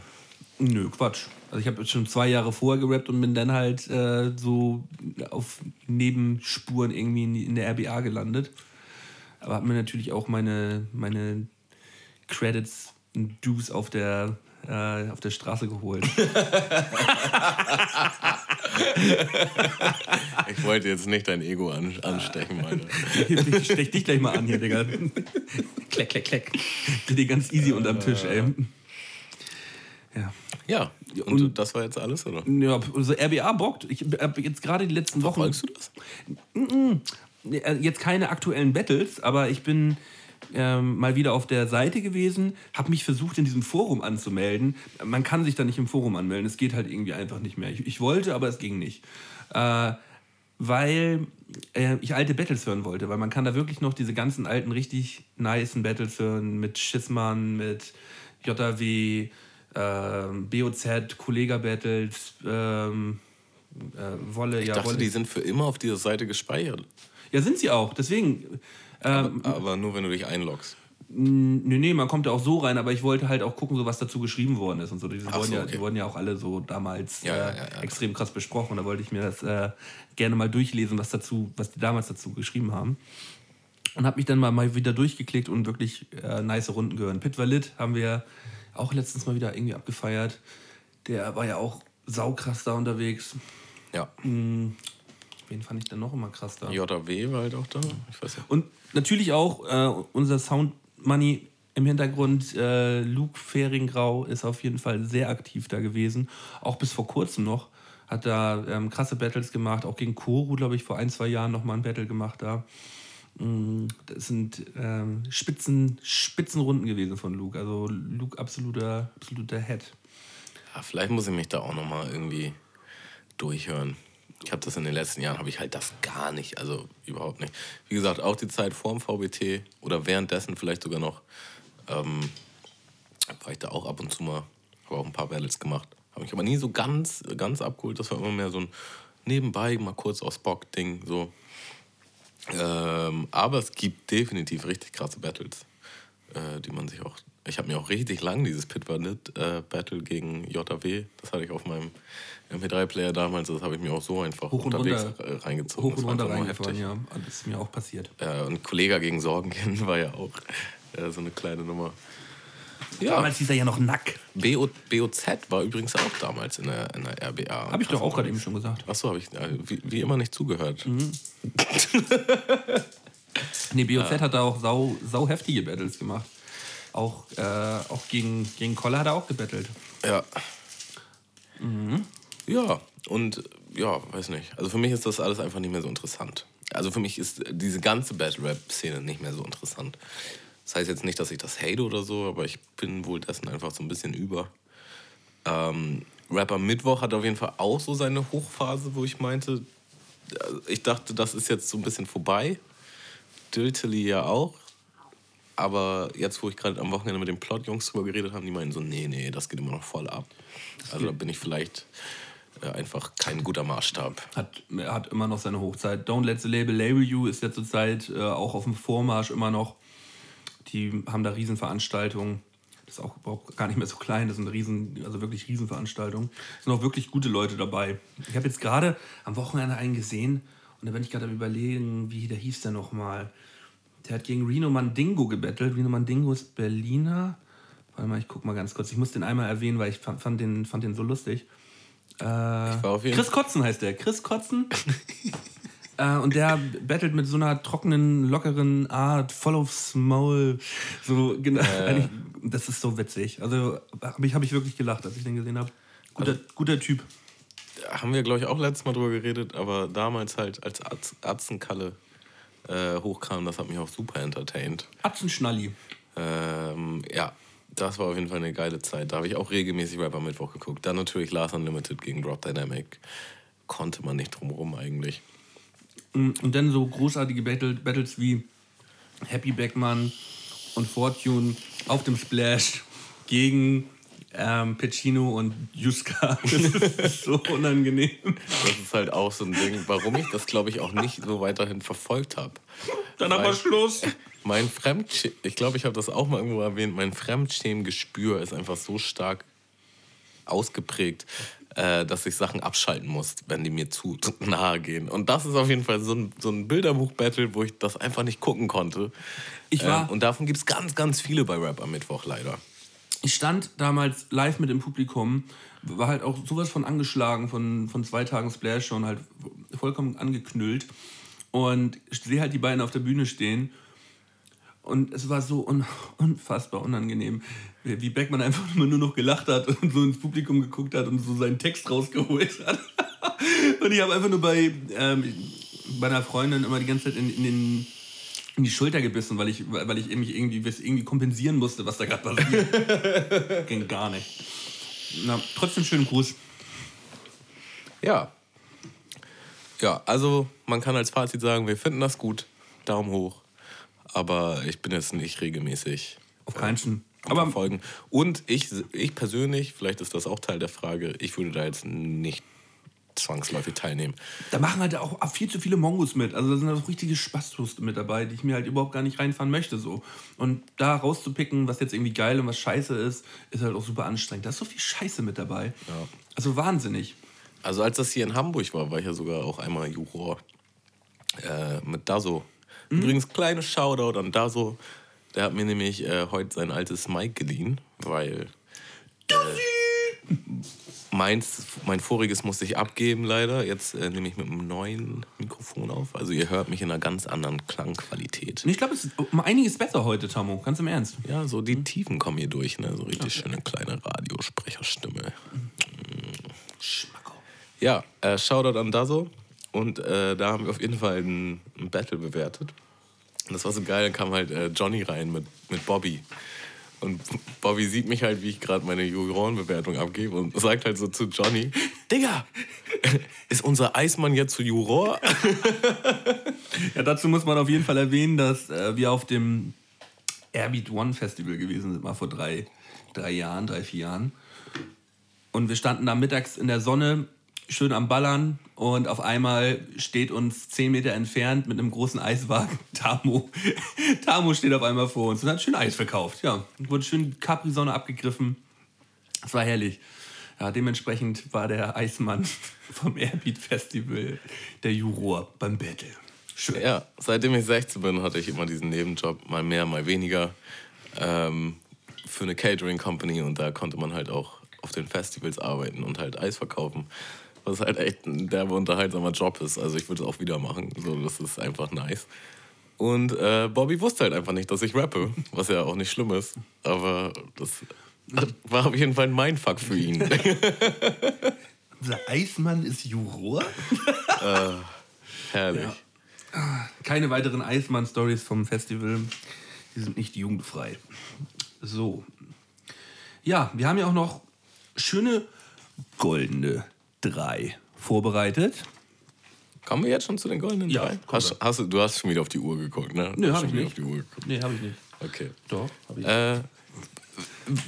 Nö, Quatsch. Also ich habe schon zwei Jahre vorher gerappt und bin dann halt äh, so auf Nebenspuren irgendwie in, in der RBA gelandet. Aber habe mir natürlich auch meine, meine Credits und Dues auf der, äh, auf der Straße geholt. Ich wollte jetzt nicht dein Ego an, anstechen, meine. ich stech dich gleich mal an hier, Digga. kleck, kleck, kleck. Die ganz easy unterm Tisch, ey. Ja. Ja, und, und, das war jetzt alles, oder? Ja, also RBA bockt. Ich habe jetzt gerade die letzten Wochen. Verfolgst du das? Äh, jetzt keine aktuellen Battles, aber ich bin ähm, mal wieder auf der Seite gewesen, habe mich versucht, in diesem Forum anzumelden. Man kann sich da nicht im Forum anmelden, es geht halt irgendwie einfach nicht mehr. Ich, ich wollte, aber es ging nicht. Äh, weil äh, ich alte Battles hören wollte, weil man kann da wirklich noch diese ganzen alten, richtig nicen Battles hören mit Schissmann, mit JW, äh, BOZ, Kollega-Battles, ähm, äh, Wolle. Ich ja, dachte, Wolle. die sind für immer auf dieser Seite gespeichert. Ja, sind sie auch. Deswegen. Ähm, aber, aber, nur, wenn du dich einloggst. Nee, nee, man kommt ja auch so rein, aber ich wollte halt auch gucken, so was dazu geschrieben worden ist und so. Die, so, wurden, ja, okay. die wurden ja auch alle so damals ja, äh, ja, extrem krass besprochen. Da wollte ich mir das äh, gerne mal durchlesen, was dazu, was die damals dazu geschrieben haben. Und habe mich dann mal, mal wieder durchgeklickt und wirklich äh, nice Runden gehört. Pit Valit haben wir auch letztens mal wieder irgendwie abgefeiert. Der war ja auch saukrass da unterwegs. Ja. Mhm. Wen fand ich denn noch immer krass da? JW war halt auch da. Und natürlich auch äh, unser Sound Money im Hintergrund. Äh, Luke Fehringgrau ist auf jeden Fall sehr aktiv da gewesen. Auch bis vor kurzem noch. Hat da ähm, krasse Battles gemacht. Auch gegen Koru, glaube ich, vor ein, zwei Jahren noch mal ein Battle gemacht da. Mm, Das sind ähm, Spitzen, Spitzenrunden gewesen von Luke. Also Luke absoluter, absoluter Head. ja, vielleicht muss ich mich da auch noch mal irgendwie durchhören. Ich habe das in den letzten Jahren, habe ich halt das gar nicht, also überhaupt nicht. Wie gesagt, auch die Zeit vor dem VBT oder währenddessen vielleicht sogar noch, ähm, war ich da auch ab und zu mal, habe auch ein paar Battles gemacht. Habe mich aber nie so ganz, ganz abgeholt. Das war immer mehr so ein nebenbei, mal kurz aus Bock-Ding, so. Ähm, aber es gibt definitiv richtig krasse Battles, äh, die man sich auch. Ich habe mir auch richtig lang dieses Pit Bandit äh, Battle gegen JW, das hatte ich auf meinem MP3-Player damals, das habe ich mir auch so einfach Hoch und unterwegs runter. reingezogen. Hoch Das und runter reingefahren, ja. Das ist mir auch passiert. Äh, und Kollege gegen Sorgenkind war ja auch äh, so eine kleine Nummer. Ja, Damals hieß er ja noch Nack. BO, BOZ war übrigens auch damals in der, in der RBA. Habe ich doch auch gerade eben schon gesagt. Achso, habe ich äh, wie, wie immer nicht zugehört. Mhm. Nee, BOZ hat da auch sau, sau heftige Battles gemacht. Auch, äh, auch gegen, gegen Koller hat er auch gebettelt. Ja. Ja, und ja, weiß nicht. Also für mich ist das alles einfach nicht mehr so interessant. Also für mich ist diese ganze Battle-Rap-Szene nicht mehr so interessant. Das heißt jetzt nicht, dass ich das hate oder so, aber ich bin wohl dessen einfach so ein bisschen über. Ähm, Rapper Mittwoch hat auf jeden Fall auch so seine Hochphase, wo ich meinte, äh, ich dachte, das ist jetzt so ein bisschen vorbei. Diltily ja auch. Aber jetzt, wo ich gerade am Wochenende mit den Plot-Jungs drüber geredet habe, die meinen so, nee, nee, das geht immer noch voll ab. Also da bin ich vielleicht einfach kein guter Maßstab. Hat, hat immer noch seine Hochzeit. Don't Let the Label Label You ist ja zurzeit äh, auch auf dem Vormarsch immer noch. Die haben da Riesenveranstaltungen. Das ist auch überhaupt gar nicht mehr so klein. Das sind riesen, also wirklich Riesenveranstaltungen. Es sind auch wirklich gute Leute dabei. Ich habe jetzt gerade am Wochenende einen gesehen und da bin ich gerade am überlegen, wie der hieß der nochmal. Der hat gegen Reno Mandingo gebettelt. Reno Mandingo ist Berliner. Warte mal, ich guck mal ganz kurz. Ich muss den einmal erwähnen, weil ich fand, fand, den, fand den so lustig. Äh, Chris Kotzen heißt der. Chris Kotzen. äh, und der battelt mit so einer trockenen, lockeren Art, voll aufs Maul. So, genau. Eigentlich- Das ist so witzig. Also habe ich, hab ich wirklich gelacht, als ich den gesehen habe. Guter, Also guter Typ. Haben wir, glaube ich, auch letztes Mal drüber geredet, aber damals halt, als Arz- Atzenkalle äh, hochkam, das hat mich auch super entertained. Atzenschnalli. Ähm, ja, das war auf jeden Fall eine geile Zeit. Da habe ich auch regelmäßig Rapper Mittwoch geguckt. Dann natürlich Lars Unlimited gegen Drop Dynamic. Konnte man nicht drumherum eigentlich. Und dann so großartige Battle, Battles wie Happy Beckmann und Fortune auf dem Splash gegen ähm, Pacino und Juska. Das ist so unangenehm. Das ist halt auch so ein Ding, warum ich das, glaube ich, auch nicht so weiterhin verfolgt habe. Dann haben wir Schluss. Mein Fremdschämen, ich glaube, ich habe das auch mal irgendwo erwähnt, mein Fremdschämen-Gespür ist einfach so stark ausgeprägt, äh, dass ich Sachen abschalten muss, wenn die mir zu nahe gehen. Und das ist auf jeden Fall so ein, so ein Bilderbuch-Battle, wo ich das einfach nicht gucken konnte. Ich war- ähm, und davon gibt es ganz, ganz viele bei Rap am Mittwoch leider. Ich stand damals live mit dem Publikum, war halt auch sowas von angeschlagen von, von zwei Tagen Splash schon halt vollkommen angeknüllt. Und ich sehe halt die beiden auf der Bühne stehen. Und es war so un unfassbar unangenehm, wie Beckmann einfach immer nur noch gelacht hat und so ins Publikum geguckt hat und so seinen Text rausgeholt hat. und ich habe einfach nur bei, ähm, bei Freundin immer die ganze Zeit in, in, den, in die Schulter gebissen, weil ich, weil ich mich irgendwie, irgendwie kompensieren musste, was da gerade passiert. Ging gar nicht. Na, trotzdem schönen Gruß. Ja. Ja, also man kann als Fazit sagen, wir finden das gut. Daumen hoch. Aber ich bin jetzt nicht regelmäßig Auf keinen Fall. am Aber Verfolgen. Und ich, ich persönlich, vielleicht ist das auch Teil der Frage, ich würde da jetzt nicht zwangsläufig teilnehmen. da machen halt auch viel zu viele Mongos mit. Also da sind auch richtige Spastos mit dabei, die ich mir halt überhaupt gar nicht reinfahren möchte. So. Und da rauszupicken, was jetzt irgendwie geil und was scheiße ist, ist halt auch super anstrengend. Da ist so viel Scheiße mit dabei. Also wahnsinnig. Also als das hier in Hamburg war, war ich ja sogar auch einmal Juror äh, mit Daso. Übrigens, kleines Shoutout an Daso. Der hat mir nämlich äh, heute sein altes Mic geliehen, weil äh, meins, mein voriges musste ich abgeben leider. Jetzt äh, nehme ich mit einem neuen Mikrofon auf. Also ihr hört mich in einer ganz anderen Klangqualität. Ich glaube, es ist um einiges besser heute, Tammo. Ganz im Ernst. Ja, so die Tiefen kommen hier durch, ne? So richtig schöne kleine Radiosprecherstimme. Schmacko. Ja, äh, Shoutout an Dazo. Und äh, da haben wir auf jeden Fall ein, ein Battle bewertet. Und das war so geil, dann kam halt äh, Johnny rein mit, mit Bobby. Und Bobby sieht mich halt, wie ich gerade meine Jurorenbewertung abgebe und sagt halt so zu Johnny, Digga, ist unser Eismann jetzt zu Juror? Ja, dazu muss man auf jeden Fall erwähnen, dass äh, wir auf dem Airbeat One Festival gewesen sind, mal vor drei, drei Jahren, drei, vier Jahren. Und wir standen da mittags in der Sonne, schön am Ballern und auf einmal steht uns zehn Meter entfernt mit einem großen Eiswagen Tamo. Tamo steht auf einmal vor uns und hat schön Eis verkauft. Ja, wurde schön Capri-Sonne abgegriffen. Es war herrlich. Ja, dementsprechend war der Eismann vom Airbeat Festival der Juror beim Battle. Schön. Ja, seitdem ich 16 bin, hatte ich immer diesen Nebenjob, mal mehr, mal weniger, ähm, für eine Catering Company und da konnte man halt auch auf den Festivals arbeiten und halt Eis verkaufen. Was halt echt ein derbe unterhaltsamer Job ist. Also ich würde es auch wieder machen. So, das ist einfach nice. Und äh, Bobby wusste halt einfach nicht, dass ich rappe, was ja auch nicht schlimm ist. Aber das war auf jeden Fall ein Mindfuck für ihn. Unser Eismann ist Juror? Herrlich. Keine weiteren Eismann-Stories vom Festival. Die sind nicht jugendfrei. So. Ja, wir haben ja auch noch schöne goldene drei vorbereitet. Kommen wir jetzt schon zu den goldenen Ja, drei? Hast, hast, du, du hast schon wieder auf die Uhr geguckt, ne? Nö, Du hast hab schon ich nicht. auf die Uhr geguckt. Nee, habe ich nicht. Okay. Doch, habe ich. Äh,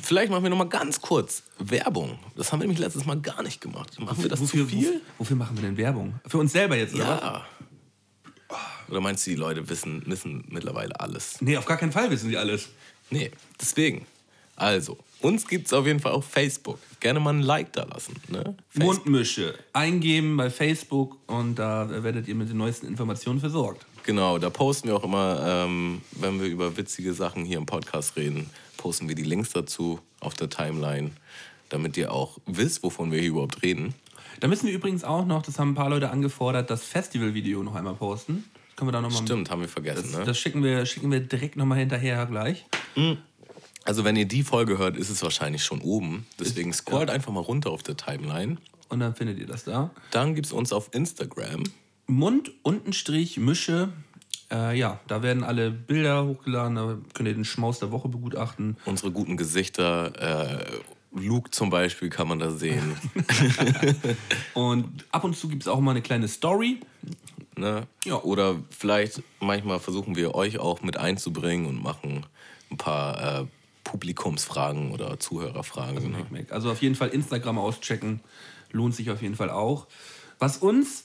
vielleicht machen wir noch mal ganz kurz Werbung. Das haben wir nämlich letztes Mal gar nicht gemacht. Machen wir das wofür, zu viel? Wofür, machen wir denn Werbung? Für uns selber jetzt, oder? Ja. Oder meinst du, die Leute wissen, wissen mittlerweile alles? Nee, auf gar keinen Fall wissen die alles. Nee, deswegen. Also, uns gibt es auf jeden Fall auf Facebook. Gerne mal ein Like da lassen. Ne? Facebook. Mundmische eingeben bei Facebook und da werdet ihr mit den neuesten Informationen versorgt. Genau, da posten wir auch immer, ähm, wenn wir über witzige Sachen hier im Podcast reden, posten wir die Links dazu auf der Timeline, damit ihr auch wisst, wovon wir hier überhaupt reden. Da müssen wir übrigens auch noch, das haben ein paar Leute angefordert, das Festivalvideo noch einmal posten. Das können wir da noch mal Stimmt, haben wir vergessen. Das, ne? das schicken, wir, schicken wir direkt nochmal hinterher gleich. Also wenn ihr die Folge hört, ist es wahrscheinlich schon oben. Deswegen scrollt einfach mal runter auf der Timeline. Und dann findet ihr das da. Dann gibt es uns auf Instagram. Mund untenstrich Mische. Äh, ja, da werden alle Bilder hochgeladen. Da könnt ihr den Schmaus der Woche begutachten. Unsere guten Gesichter. Äh, Luke zum Beispiel kann man da sehen. Und ab und zu gibt es auch mal eine kleine Story. ne? Ja. Oder vielleicht manchmal versuchen wir euch auch mit einzubringen und machen ein paar äh, Publikumsfragen oder Zuhörerfragen. Ne? Also auf jeden Fall Instagram auschecken. Lohnt sich auf jeden Fall auch. Was uns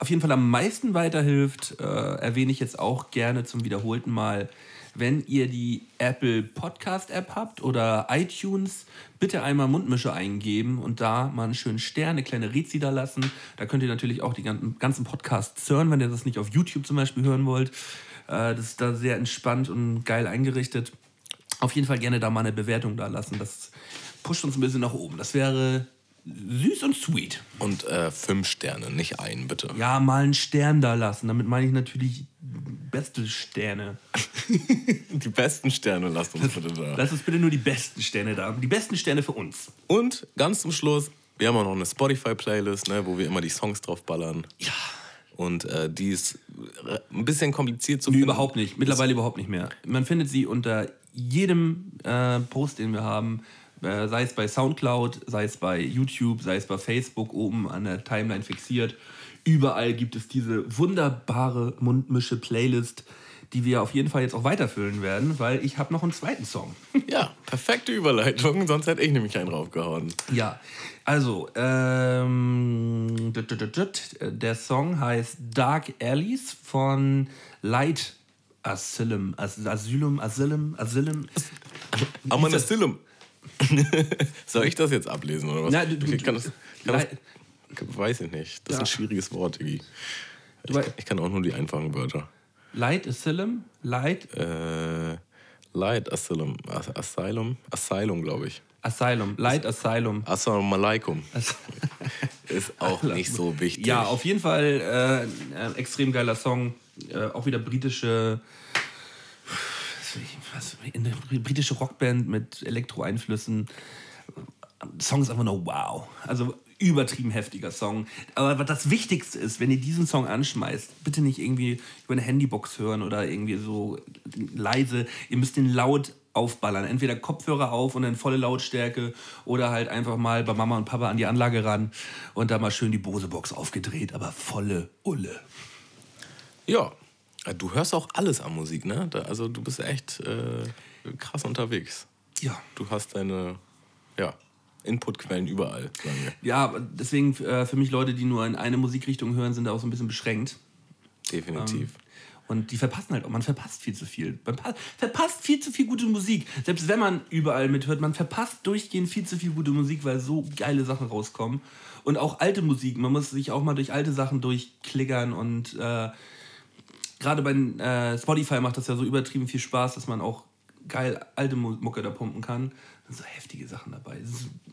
auf jeden Fall am meisten weiterhilft, äh, erwähne ich jetzt auch gerne zum wiederholten Mal, wenn ihr die Apple Podcast App habt oder iTunes, bitte einmal Mundmische eingeben und da mal einen schönen Stern, eine kleine Rezi da lassen. Da könnt ihr natürlich auch die ganzen, ganzen Podcasts hören, wenn ihr das nicht auf YouTube zum Beispiel hören wollt. Äh, das ist da sehr entspannt und geil eingerichtet. Auf jeden Fall gerne da mal eine Bewertung da lassen. Das pusht uns ein bisschen nach oben. Das wäre süß und sweet. Und äh, fünf Sterne, nicht einen, bitte. Ja, mal einen Stern da lassen. Damit meine ich natürlich beste Sterne. Die besten Sterne lasst uns bitte da. Lass uns bitte nur die besten Sterne da. Die besten Sterne für uns. Und ganz zum Schluss, wir haben auch noch eine Spotify-Playlist, ne, wo wir immer die Songs drauf ballern. Ja. Und äh, die ist äh, ein bisschen kompliziert zu Nee, finden. überhaupt nicht. Mittlerweile überhaupt nicht mehr. Man findet sie unter jedem äh, Post, den wir haben. Äh, sei es bei Soundcloud, sei es bei YouTube, sei es bei Facebook oben an der Timeline fixiert. Überall gibt es diese wunderbare Mundmische-Playlist, die wir auf jeden Fall jetzt auch weiterfüllen werden, weil ich habe noch einen zweiten Song. Ja, perfekte Überleitung, sonst hätte ich nämlich einen draufgehauen. Ja, also, ähm, der Song heißt Dark Alleys von Light Asylum. As Asylum, Asylum, Asylum. Aber eine Asylum. Soll ich das jetzt ablesen oder was? Na, du- du- ich kann das, kann das, weiß ich nicht. Das ist Ja. ein schwieriges Wort, Iggy. Ich, ich kann auch nur die einfachen Wörter. Light Asylum, Light Äh, Light Asylum. As Asylum? Asylum, glaube ich. Asylum, Light Asylum. Assalamu alaikum. As- Ist auch nicht so wichtig. Ja, auf jeden Fall äh, ein extrem geiler Song. Äh, auch wieder britische, was, eine britische Rockband mit Elektroeinflüssen. Song ist einfach nur wow. Also übertrieben heftiger Song. Aber das Wichtigste ist, wenn ihr diesen Song anschmeißt, bitte nicht irgendwie über eine Handybox hören oder irgendwie so leise. Ihr müsst den laut aufballern. Entweder Kopfhörer auf und dann volle Lautstärke oder halt einfach mal bei Mama und Papa an die Anlage ran und da mal schön die Bose-Box aufgedreht, aber volle Ulle. Ja. Du hörst auch alles an Musik, ne? Also du bist echt äh, krass unterwegs. Ja. Du hast deine ja, Inputquellen überall. Ja, deswegen äh, für mich Leute, die nur in eine Musikrichtung hören, sind da auch so ein bisschen beschränkt. Definitiv. Und die verpassen halt auch, man verpasst viel zu viel. Man pa- verpasst viel zu viel gute Musik. Selbst wenn man überall mithört, man verpasst durchgehend viel zu viel gute Musik, weil so geile Sachen rauskommen. Und auch alte Musik, man muss sich auch mal durch alte Sachen durchklickern und äh, gerade bei äh, Spotify macht das ja so übertrieben viel Spaß, dass man auch geil alte Mu- Mucke da pumpen kann. Da sind so heftige Sachen dabei.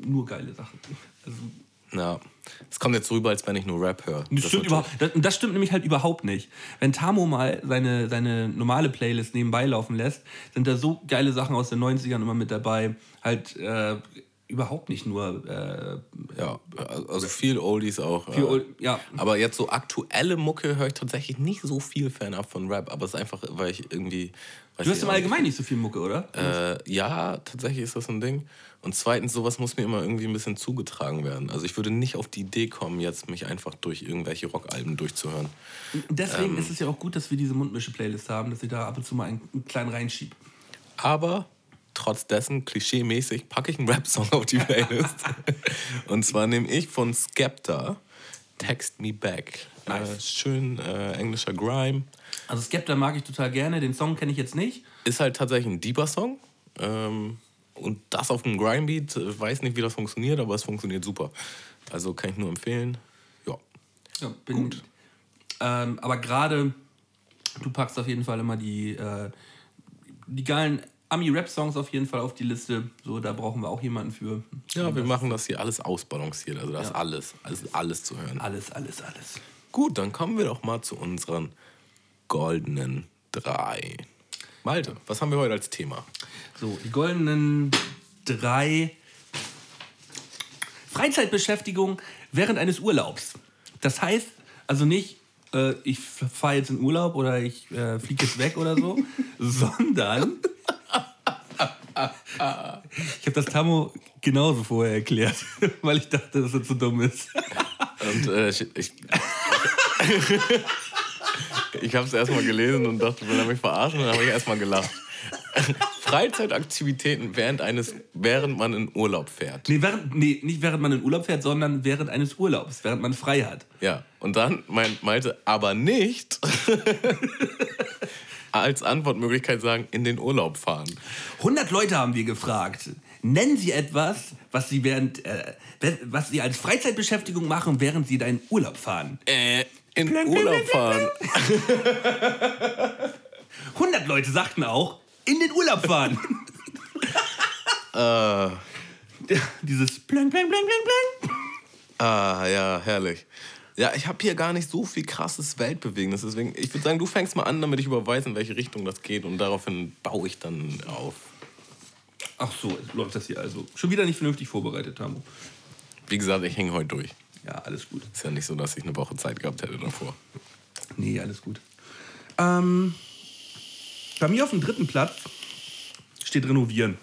Nur geile Sachen. Also, Ja. Es kommt jetzt so rüber, als wenn ich nur Rap höre. das, stimmt überhaupt, das, das stimmt nämlich halt überhaupt nicht. Wenn Tamo mal seine, seine normale Playlist nebenbei laufen lässt, sind da so geile Sachen aus den 90ern immer mit dabei. Halt äh, überhaupt nicht nur. Äh, Ja, also viel Oldies auch. Viel äh, Old- ja. Aber jetzt so aktuelle Mucke höre ich tatsächlich nicht so viel fernab von Rap. Aber es ist einfach, weil ich irgendwie. du hast im Allgemeinen nicht so viel Mucke, oder? Äh, ja, tatsächlich ist das ein Ding. Und zweitens, sowas muss mir immer irgendwie ein bisschen zugetragen werden. Also ich würde nicht auf die Idee kommen, jetzt mich einfach durch irgendwelche Rockalben durchzuhören. Deswegen ist es ja auch gut, dass wir diese Mundmische-Playlist haben, dass ich da ab und zu mal einen, einen kleinen reinschiebe. Aber trotz dessen, klischee-mäßig, packe ich einen Rap-Song auf die Playlist. Und zwar nehme ich von Skepta Text Me Back. Nice. Äh, schön äh, englischer Grime. Also Skepta mag ich total gerne, den Song kenne ich jetzt nicht. Ist halt tatsächlich ein deeper Song. Ähm, und das auf einem Grime-Beat, äh, weiß nicht, wie das funktioniert, aber es funktioniert super. Also kann ich nur empfehlen. Ja. Ja, bin, Gut. Ähm, aber gerade, du packst auf jeden Fall immer die, äh, die geilen Ami-Rap-Songs auf jeden Fall auf die Liste. So, da brauchen wir auch jemanden für. Ja, wir machen das hier alles ausbalanciert. Also da ist Ja. alles, alles, alles zu hören. Alles, alles, alles. Gut, dann kommen wir doch mal zu unseren goldenen drei. Malte, was haben wir heute als Thema? So, die goldenen drei Freizeitbeschäftigung während eines Urlaubs. Das heißt also nicht, äh, ich fahre jetzt in Urlaub oder ich äh, fliege jetzt weg oder so, sondern ich habe das Tamo genauso vorher erklärt, weil ich dachte, dass er zu dumm ist. Und äh, ich, ich, ich habe es erstmal gelesen und dachte, will er mich verarschen? Und dann habe ich erstmal gelacht. Freizeitaktivitäten während eines, während man in Urlaub fährt. Nee, während, nee, nicht während man in Urlaub fährt, sondern während eines Urlaubs, während man frei hat. Ja, und dann mein, meinte, aber nicht als Antwortmöglichkeit sagen, in den Urlaub fahren. 100 Leute haben wir gefragt. Nennen Sie etwas, was Sie, während, äh, was Sie als Freizeitbeschäftigung machen, während Sie deinen Urlaub fahren. Äh, in den Urlaub fahren. 100 Leute sagten auch, in den Urlaub fahren. äh. Dieses Pleng, Pleng, Pleng, Pleng, Pleng. Ah, ja, herrlich. Ja, ich habe hier gar nicht so viel krasses Weltbewegendes. Deswegen, ich würde sagen, du fängst mal an, damit ich überweise, in welche Richtung das geht. Und daraufhin baue ich dann auf. Ach so, läuft das hier also. Schon wieder nicht vernünftig vorbereitet, Tamu. Wie gesagt, ich hänge heute durch. Ja, alles gut. Ist ja nicht so, dass ich eine Woche Zeit gehabt hätte davor. Nee, alles gut. Ähm, bei mir auf dem dritten Platz steht Renovieren.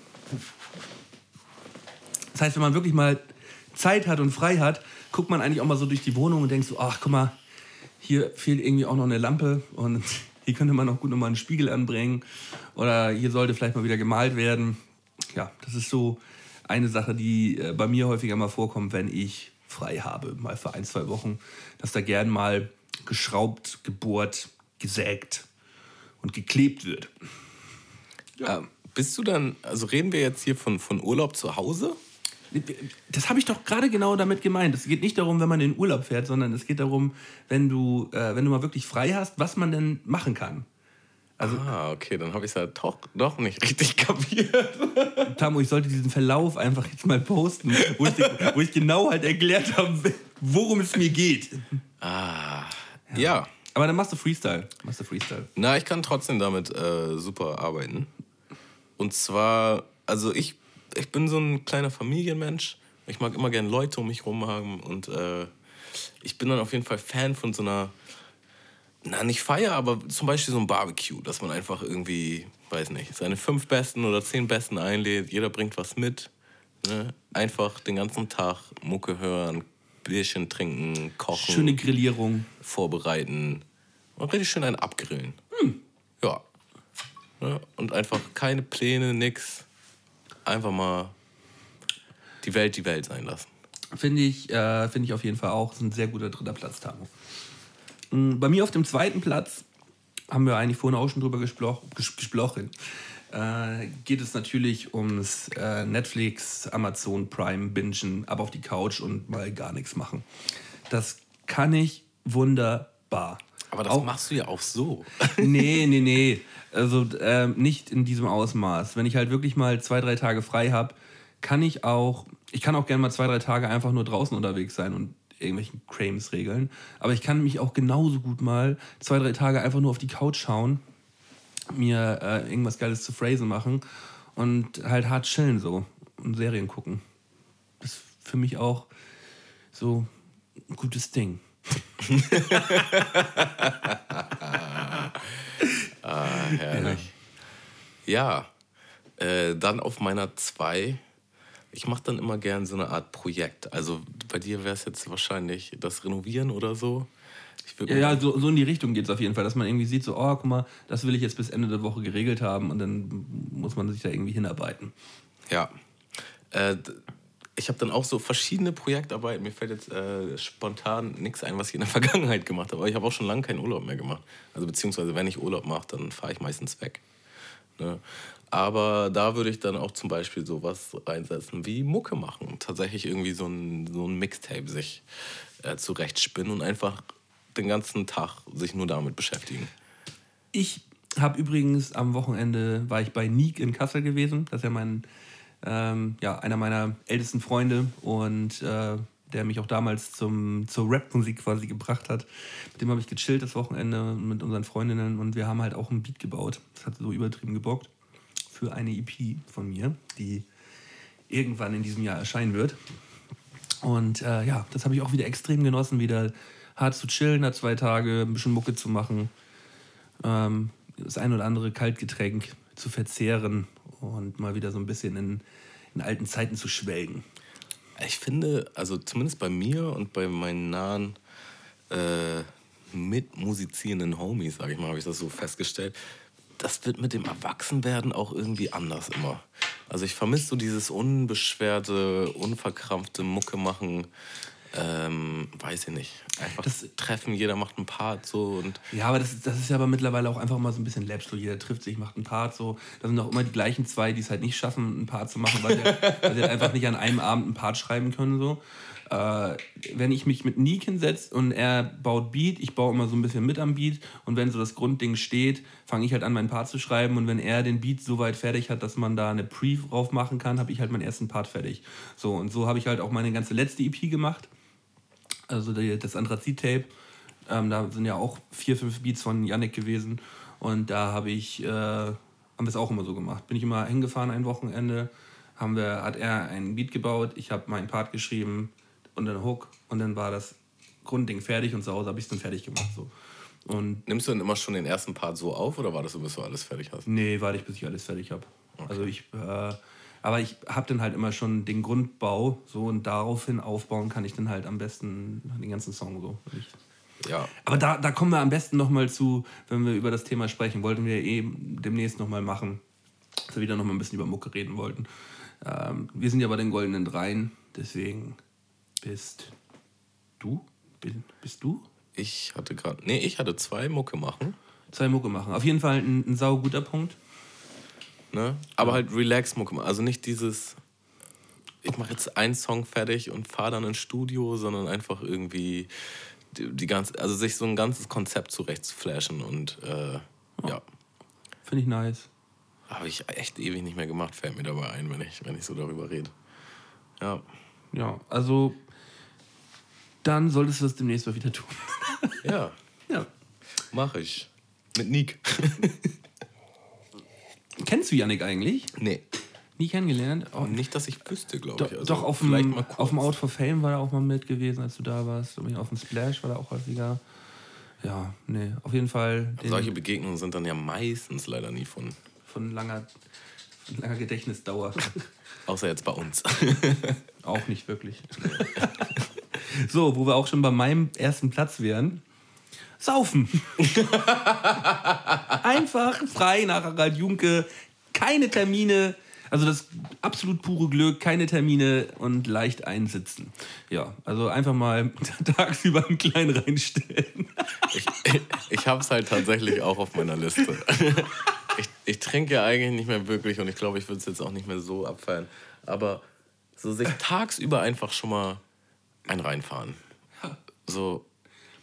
Das heißt, wenn man wirklich mal Zeit hat und frei hat, guckt man eigentlich auch mal so durch die Wohnung und denkt so, ach guck mal, hier fehlt irgendwie auch noch eine Lampe und hier könnte man auch gut nochmal einen Spiegel anbringen oder hier sollte vielleicht mal wieder gemalt werden. Ja, das ist so eine Sache, die äh, bei mir häufiger mal vorkommt, wenn ich frei habe, mal für ein, zwei Wochen, dass da gern mal geschraubt, gebohrt, gesägt und geklebt wird. Ja. Ähm, bist du dann, also reden wir jetzt hier von, von Urlaub zu Hause? Das habe ich doch gerade genau damit gemeint. Es geht nicht darum, wenn man in Urlaub fährt, sondern es geht darum, wenn du, äh, wenn du mal wirklich frei hast, was man denn machen kann. Also, ah, okay, dann habe ich es ja doch, doch nicht richtig kapiert. Tamu, ich sollte diesen Verlauf einfach jetzt mal posten, wo ich, wo ich genau halt erklärt habe, worum es mir geht. Ah, ja. ja. Aber dann machst du Freestyle. Machst du Freestyle. Na, ich kann trotzdem damit äh, super arbeiten. Und zwar, also ich, ich bin so ein kleiner Familienmensch. Ich mag immer gerne Leute um mich herum haben. Und äh, ich bin dann auf jeden Fall Fan von so einer na, nicht Feier, aber zum Beispiel so ein Barbecue, dass man einfach irgendwie, weiß nicht, seine fünf Besten oder zehn Besten einlädt, jeder bringt was mit. Ne? Einfach den ganzen Tag Mucke hören, Bierchen trinken, kochen. Schöne Grillierung. Vorbereiten und richtig schön einen abgrillen. Hm. Ja. Ne? Und einfach keine Pläne, nix. Einfach mal die Welt die Welt sein lassen. Finde ich, äh, find ich auf jeden Fall auch. Das ist ein sehr guter dritter Platz, Tamo. Mm, bei mir auf dem zweiten Platz, haben wir eigentlich vorhin auch schon drüber gesploch, gesprochen, äh, geht es natürlich ums äh, Netflix, Amazon Prime bingen, ab auf die Couch und mal gar nichts machen. Das kann ich wunderbar. Aber das auch, machst du ja auch so. nee, nee, nee. Also äh, nicht in diesem Ausmaß. Wenn ich halt wirklich mal zwei, drei Tage frei habe, kann ich auch, ich kann auch gerne mal zwei, drei Tage einfach nur draußen unterwegs sein und irgendwelchen Crames regeln. Aber ich kann mich auch genauso gut mal zwei, drei Tage einfach nur auf die Couch schauen, mir äh, irgendwas Geiles zu Phrasen machen und halt hart chillen so und Serien gucken. Das ist für mich auch so ein gutes Ding. Ah, herrlich. Ja, ja äh, dann auf meiner 2 ich mache dann immer gern so eine Art Projekt. Also bei dir wäre es jetzt wahrscheinlich das Renovieren oder so. ja, ja so, so, in die Richtung geht es auf jeden Fall, dass man irgendwie sieht, so, oh, guck mal, das will ich jetzt bis Ende der Woche geregelt haben und dann muss man sich da irgendwie hinarbeiten. Ja. Äh, ich habe dann auch so verschiedene Projektarbeiten. Mir fällt jetzt äh, spontan nichts ein, was ich in der Vergangenheit gemacht habe. Aber ich habe auch schon lange keinen Urlaub mehr gemacht. Also beziehungsweise, wenn ich Urlaub mache, dann fahre ich meistens weg. Ne? Aber da würde ich dann auch zum Beispiel sowas reinsetzen wie Mucke machen. Tatsächlich irgendwie so ein, so ein Mixtape sich äh, zurechtspinnen und einfach den ganzen Tag sich nur damit beschäftigen. Ich habe übrigens am Wochenende, war ich bei Nick in Kassel gewesen. Das ist ja mein, ähm, ja, einer meiner ältesten Freunde und äh, der mich auch damals zum, zur Rap-Musik quasi gebracht hat. Mit dem habe ich gechillt das Wochenende mit unseren Freundinnen und wir haben halt auch ein Beat gebaut. Das hat so übertrieben gebockt für eine EP von mir, die irgendwann in diesem Jahr erscheinen wird. Und äh, ja, das habe ich auch wieder extrem genossen, wieder hart zu chillen, da zwei Tage ein bisschen Mucke zu machen, ähm, das ein oder andere Kaltgetränk zu verzehren und mal wieder so ein bisschen in, in alten Zeiten zu schwelgen. Ich finde, also zumindest bei mir und bei meinen nahen äh, mitmusizierenden Homies, sage ich mal, habe ich das so festgestellt, das wird mit dem Erwachsenwerden auch irgendwie anders immer. Also ich vermisse so dieses unbeschwerte, unverkrampfte Mucke machen. Ähm, weiß ich nicht. Einfach das treffen, jeder macht einen Part so und. Ja, aber das, das ist ja aber mittlerweile auch einfach mal so ein bisschen Labs, so jeder trifft sich, macht einen Part so. Da sind auch immer die gleichen zwei, die es halt nicht schaffen, einen Part zu machen, weil sie, weil sie halt einfach nicht an einem Abend einen Part schreiben können so. Äh, wenn ich mich mit Nick hinsetze und er baut Beat, ich baue immer so ein bisschen mit am Beat und wenn so das Grundding steht, fange ich halt an, meinen Part zu schreiben und wenn er den Beat so weit fertig hat, dass man da eine Pre drauf machen kann, habe ich halt meinen ersten Part fertig. So und so habe ich halt auch meine ganze letzte EP gemacht also das Anthrazit-Tape. Ähm, da sind ja auch vier, fünf Beats von Yannick gewesen. Und da habe ich, äh, haben wir es auch immer so gemacht. Bin ich immer hingefahren ein Wochenende, haben wir, hat er einen Beat gebaut, ich habe meinen Part geschrieben und einen Hook und dann war das Grundding fertig und zu Hause habe ich es dann fertig gemacht. So. Und Nimmst du dann immer schon den ersten Part so auf oder war das so, bis du alles fertig hast? Nee, warte ich, bis ich alles fertig habe. Okay. Also ich äh, aber ich habe dann halt immer schon den Grundbau so und daraufhin aufbauen kann ich dann halt am besten den ganzen Song so. Ja. Aber da, da kommen wir am besten nochmal zu, wenn wir über das Thema sprechen. Wollten wir eh demnächst nochmal machen, dass wir wieder nochmal ein bisschen über Mucke reden wollten. Ähm, wir sind ja bei den goldenen Dreien, deswegen bist du? Bist du? Ich hatte gerade, nee, ich hatte zwei Mucke machen. Zwei Mucke machen. Auf jeden Fall ein, ein sauguter Punkt. Ne? Aber halt Relax-Mucke. Also nicht dieses, ich mache jetzt einen Song fertig und fahre dann ins Studio, sondern einfach irgendwie die, die ganze, also sich so ein ganzes Konzept zurechtflashen und äh, oh. ja. Finde ich nice. Habe ich echt ewig nicht mehr gemacht, fällt mir dabei ein, wenn ich, wenn ich so darüber rede. Ja. Ja, also dann solltest du das demnächst mal wieder tun. ja. Ja. Mach ich. Mit Nick. Kennst du Yannick eigentlich? Nee. Nie kennengelernt? Oh. Nicht, dass ich wüsste, glaube ich. Also doch, auf dem, auf dem Out for Fame war er auch mal mit gewesen, als du da warst. Auf dem Splash war er auch häufiger. Ja, nee, auf jeden Fall. Solche Begegnungen sind dann ja meistens leider nie von. Von langer, von langer Gedächtnisdauer. Außer jetzt bei uns. auch nicht wirklich. so, wo wir auch schon bei meinem ersten Platz wären. Saufen. Einfach frei nach Harald Junke. Keine Termine. Also das absolut pure Glück, keine Termine und leicht einsitzen. Ja, also einfach mal tagsüber einen kleinen reinstellen. ich ich habe es halt tatsächlich auch auf meiner Liste. Ich, ich trinke ja eigentlich nicht mehr wirklich und ich glaube, ich würde es jetzt auch nicht mehr so abfallen. Aber so sich tagsüber einfach schon mal ein reinfahren. So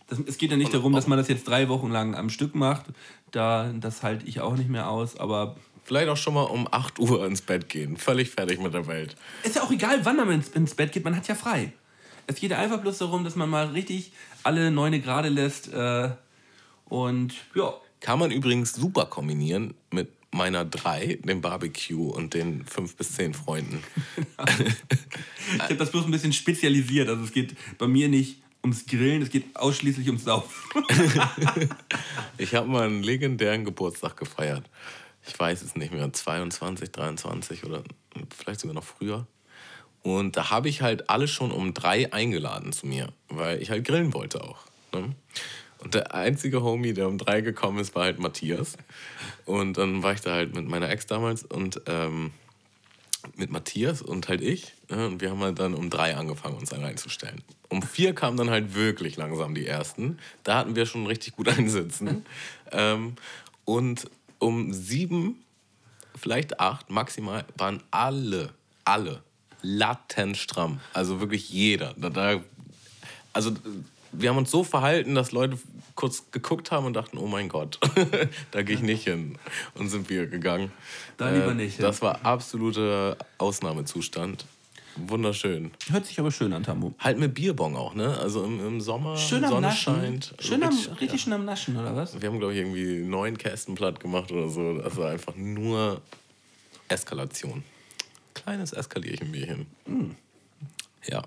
das, es geht ja nicht darum, dass man das jetzt drei Wochen lang am Stück macht. Da, das halte ich auch nicht mehr aus, aber. Vielleicht auch schon mal um 8 Uhr ins Bett gehen. Völlig fertig mit der Welt. Ist ja auch egal, wann man ins, ins Bett geht, man hat ja frei. Es geht ja einfach bloß darum, dass man mal richtig alle Neune gerade lässt. Äh, und ja. Kann man übrigens super kombinieren mit meiner drei, dem Barbecue und den fünf bis zehn Freunden. ich habe das bloß ein bisschen spezialisiert. Also es geht bei mir nicht ums Grillen, es geht ausschließlich ums Saufen. ich habe mal einen legendären Geburtstag gefeiert. Ich weiß es nicht mehr, 22, 23 oder vielleicht sogar noch früher. Und da habe ich halt alle schon um drei eingeladen zu mir, weil ich halt grillen wollte auch. Ne? Und der einzige Homie, der um drei gekommen ist, war halt Matthias. Und dann war ich da halt mit meiner Ex damals und ähm, mit Matthias und halt ich. Und wir haben halt dann um drei angefangen, uns dann reinzustellen. Um vier kamen dann halt wirklich langsam die ersten. Da hatten wir schon richtig gut einsitzen. ähm, und um sieben, vielleicht acht maximal, waren alle, alle lattenstramm. Also wirklich jeder. Da, da, also wir haben uns so verhalten, dass Leute kurz geguckt haben und dachten, oh mein Gott, da gehe ich nicht hin. Und sind wir gegangen. Da lieber äh, nicht. Das war absoluter Ausnahmezustand. Wunderschön. Hört sich aber schön an, Tambo. Halt mit Bierbong auch, ne? Also im, im Sommer, schön am Sonne Naschen. scheint. Schön am, richtig ja. schön am Naschen, oder was? Wir haben, glaube ich, irgendwie neun Kästen platt gemacht oder so. Das war einfach nur Eskalation. Kleines Eskalierchenbierchen. Mm. Ja.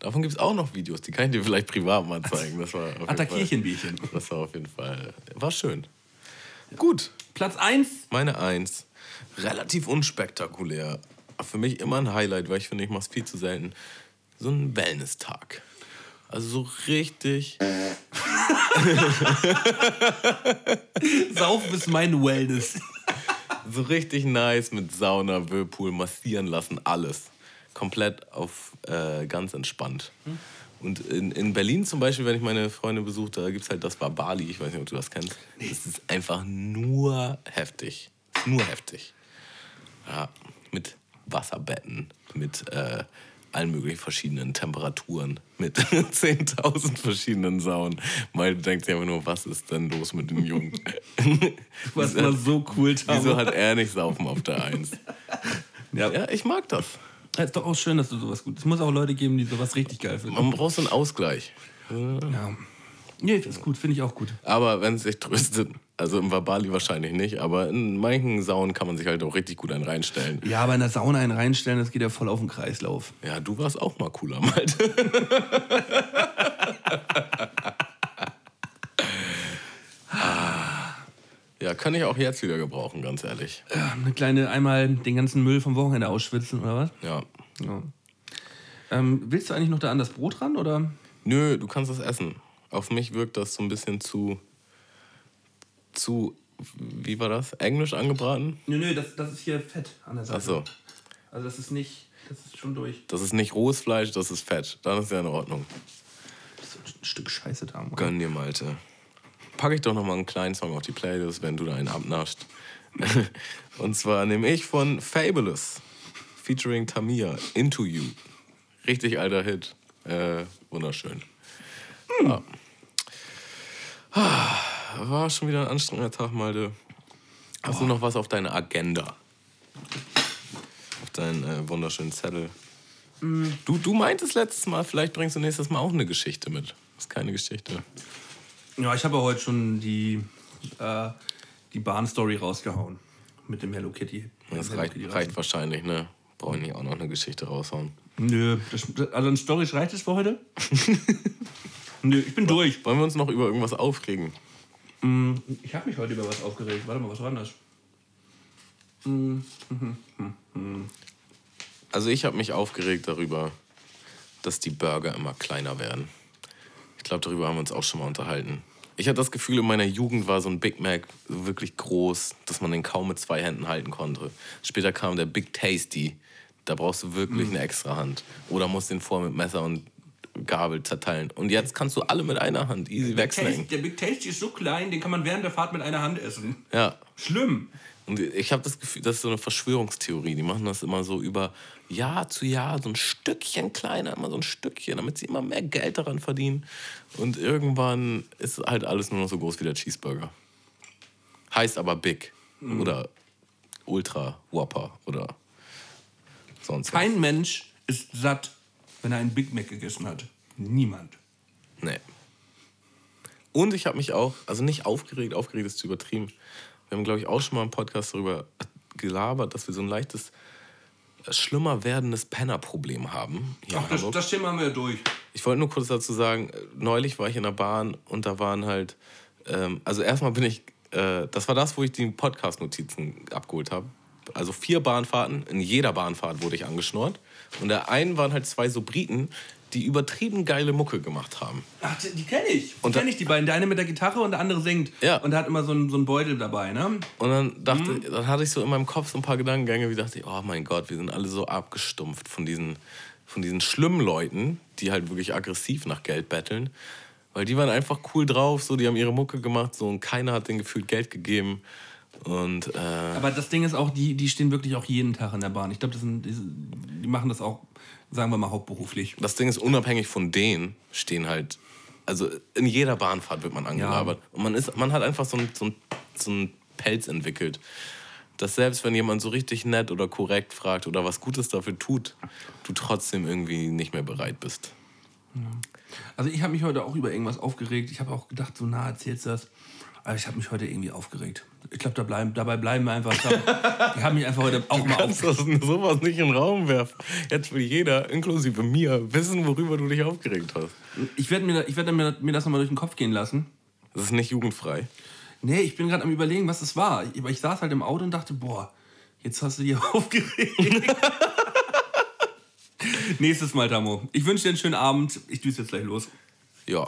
Davon gibt es auch noch Videos, die kann ich dir vielleicht privat mal zeigen. Das war Attackierchenbierchen. Das war auf jeden Fall. War schön. Ja. Gut. Platz 1. Meine 1. Relativ unspektakulär. Für mich immer ein Highlight, weil ich finde, ich mache es viel zu selten. So ein Wellness-Tag. Also so richtig. Saufen ist mein Wellness. So richtig nice mit Sauna, Whirlpool, massieren lassen, alles. Komplett auf äh, ganz entspannt. Und in, in Berlin zum Beispiel, wenn ich meine Freunde besuche, da gibt es halt das Barbali. Ich weiß nicht, ob du das kennst. Das ist einfach nur heftig. Nur heftig. Ja, mit Wasserbetten, mit äh, allen möglichen verschiedenen Temperaturen, mit 10.000 verschiedenen Saunen. Mal denkt sich einfach nur, was ist denn los mit den Jungen? Was war so cool, Tamo. Wieso hat er nicht Saufen auf der Eins? Ja. Ja, ich mag das. Ja, ist doch auch schön, dass du sowas gut. Es muss auch Leute geben, die sowas richtig geil finden. Man braucht so einen Ausgleich. Ja. Nee, das ist gut, finde ich auch gut. Aber wenn es sich tröstet, also im Verbali wahrscheinlich nicht, aber in manchen Saunen kann man sich halt auch richtig gut einen reinstellen. Ja, aber in der Sauna einen reinstellen, das geht ja voll auf den Kreislauf. Ja, du warst auch mal cooler, Malte. ja, kann ich auch jetzt wieder gebrauchen, ganz ehrlich. Ja, eine kleine, einmal den ganzen Müll vom Wochenende ausschwitzen, oder was? Ja. Ja. Ähm, willst du eigentlich noch da an das Brot ran, oder? Nö, du kannst das essen. Auf mich wirkt das so ein bisschen zu. zu. wie war das? Englisch angebraten? Nö, nö, das, das ist hier Fett an der Seite. Ach so. Also das ist nicht, das ist schon durch. Das ist nicht rohes Fleisch, das ist Fett. Dann ist ja in Ordnung. Das ist ein Stück Scheiße da. Mann. Gönn dir, Malte. Packe ich doch noch mal einen kleinen Song auf die Playlist, wenn du da einen abnaschst. Und zwar nehme ich von Fabulous, featuring Tamia, Into You. Richtig alter Hit. Äh, wunderschön. Ja. Ah, War schon wieder ein anstrengender Tag, Malte. Hast du noch was auf deiner Agenda? Auf deinen äh, wunderschönen Zettel? Du, du meintest letztes Mal, vielleicht bringst du nächstes Mal auch eine Geschichte mit. Das ist keine Geschichte. Ja, ich habe ja heute schon die, äh, die Bahn-Story rausgehauen. Mit dem Hello Kitty. Das Hello reicht, Kitty reicht wahrscheinlich, ne? Brauche ich nicht auch noch eine Geschichte raushauen. Nö, das, also ein Story reicht es für heute? Nö, ich bin durch. Wollen wir uns noch über irgendwas aufregen? Ich habe mich heute über was aufgeregt. Warte mal, was war das? Also ich habe mich aufgeregt darüber, dass die Burger immer kleiner werden. Ich glaube, darüber haben wir uns auch schon mal unterhalten. Ich hatte das Gefühl, in meiner Jugend war so ein Big Mac wirklich groß, dass man den kaum mit zwei Händen halten konnte. Später kam der Big Tasty. Da brauchst du wirklich eine extra Hand. Oder musst den vor mit Messer und Gabel zerteilen. Und jetzt kannst du alle mit einer Hand easy wegsnacken. Der Big Tasty ist so klein, den kann man während der Fahrt mit einer Hand essen. Ja. Schlimm. Und ich habe das Gefühl, das ist so eine Verschwörungstheorie. Die machen das immer so über Jahr zu Jahr, so ein Stückchen kleiner, immer so ein Stückchen, damit sie immer mehr Geld daran verdienen. Und irgendwann ist halt alles nur noch so groß wie der Cheeseburger. Heißt aber Big oder Ultra Whopper oder sonst was. Kein Mensch ist satt, wenn er einen Big Mac gegessen hat. Niemand. Nee. Und ich habe mich auch, also nicht aufgeregt, aufgeregt ist zu übertrieben. Wir haben, glaube ich, auch schon mal im Podcast darüber gelabert, dass wir so ein leichtes, schlimmer werdendes Penner-Problem haben. Ach, das, das Thema haben wir ja durch. Ich wollte nur kurz dazu sagen, äh, neulich war ich in der Bahn und da waren halt, ähm, also erstmal bin ich, äh, das war das, wo ich die Podcast-Notizen abgeholt habe. Also vier Bahnfahrten, in jeder Bahnfahrt wurde ich angeschnurrt. Und der einen waren halt zwei so Briten, die übertrieben geile Mucke gemacht haben. Ach, die, die kenne ich. Die kenne ich, die beiden. Der eine mit der Gitarre und der andere singt. Ja. Und der hat immer so einen, so einen Beutel dabei, ne? Und dann dachte, dann hatte ich so in meinem Kopf so ein paar Gedankengänge, wie dachte ich, oh mein Gott, wir sind alle so abgestumpft von diesen, von diesen schlimmen Leuten, die halt wirklich aggressiv nach Geld betteln. Weil die waren einfach cool drauf, so, die haben ihre Mucke gemacht, so, und keiner hat denen gefühlt Geld gegeben. Und äh, Aber das Ding ist auch, die, die stehen wirklich auch jeden Tag in der Bahn. Ich glaube, das sind, die, die machen das auch, sagen wir mal, hauptberuflich. das Ding ist, unabhängig von denen stehen halt, also in jeder Bahnfahrt wird man angelabert. Und man, ist, man hat einfach so einen so ein, so ein Pelz entwickelt. Dass selbst wenn jemand so richtig nett oder korrekt fragt oder was Gutes dafür tut, du trotzdem irgendwie nicht mehr bereit bist. Also ich habe mich heute auch über irgendwas aufgeregt. Ich habe auch gedacht, so na, erzählst du das. Aber ich habe mich heute irgendwie aufgeregt. Ich glaube, da bleiben, dabei bleiben wir einfach. Ich habe mich einfach heute auch mal Kannst aufgeregt. das sowas nicht in den Raum werfen. Jetzt will jeder, inklusive mir, wissen, worüber du dich aufgeregt hast. Ich werde mir, ich werd mir, mir das nochmal durch den Kopf gehen lassen. Das ist nicht jugendfrei. Nee, ich bin gerade am überlegen, was das war. Ich, aber ich saß halt im Auto und dachte, boah, jetzt hast du dich aufgeregt. Nächstes Mal, Tamo. Ich wünsche dir einen schönen Abend. Ich düse jetzt gleich los. Ja,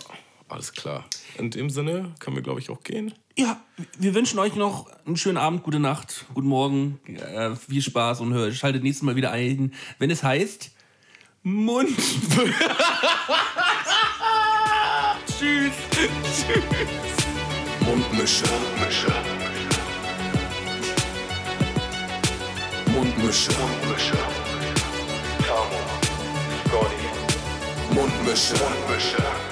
Alles klar. In dem Sinne können wir, glaube ich, auch gehen. Ja, wir wünschen euch noch einen schönen Abend, gute Nacht, guten Morgen, äh, viel Spaß und hört, schaltet nächstes Mal wieder ein, wenn es heißt Mund. Tschüss. Mundmische. Mundmische. Mundmische. Tamo, Scotty, Mundmische. Mische.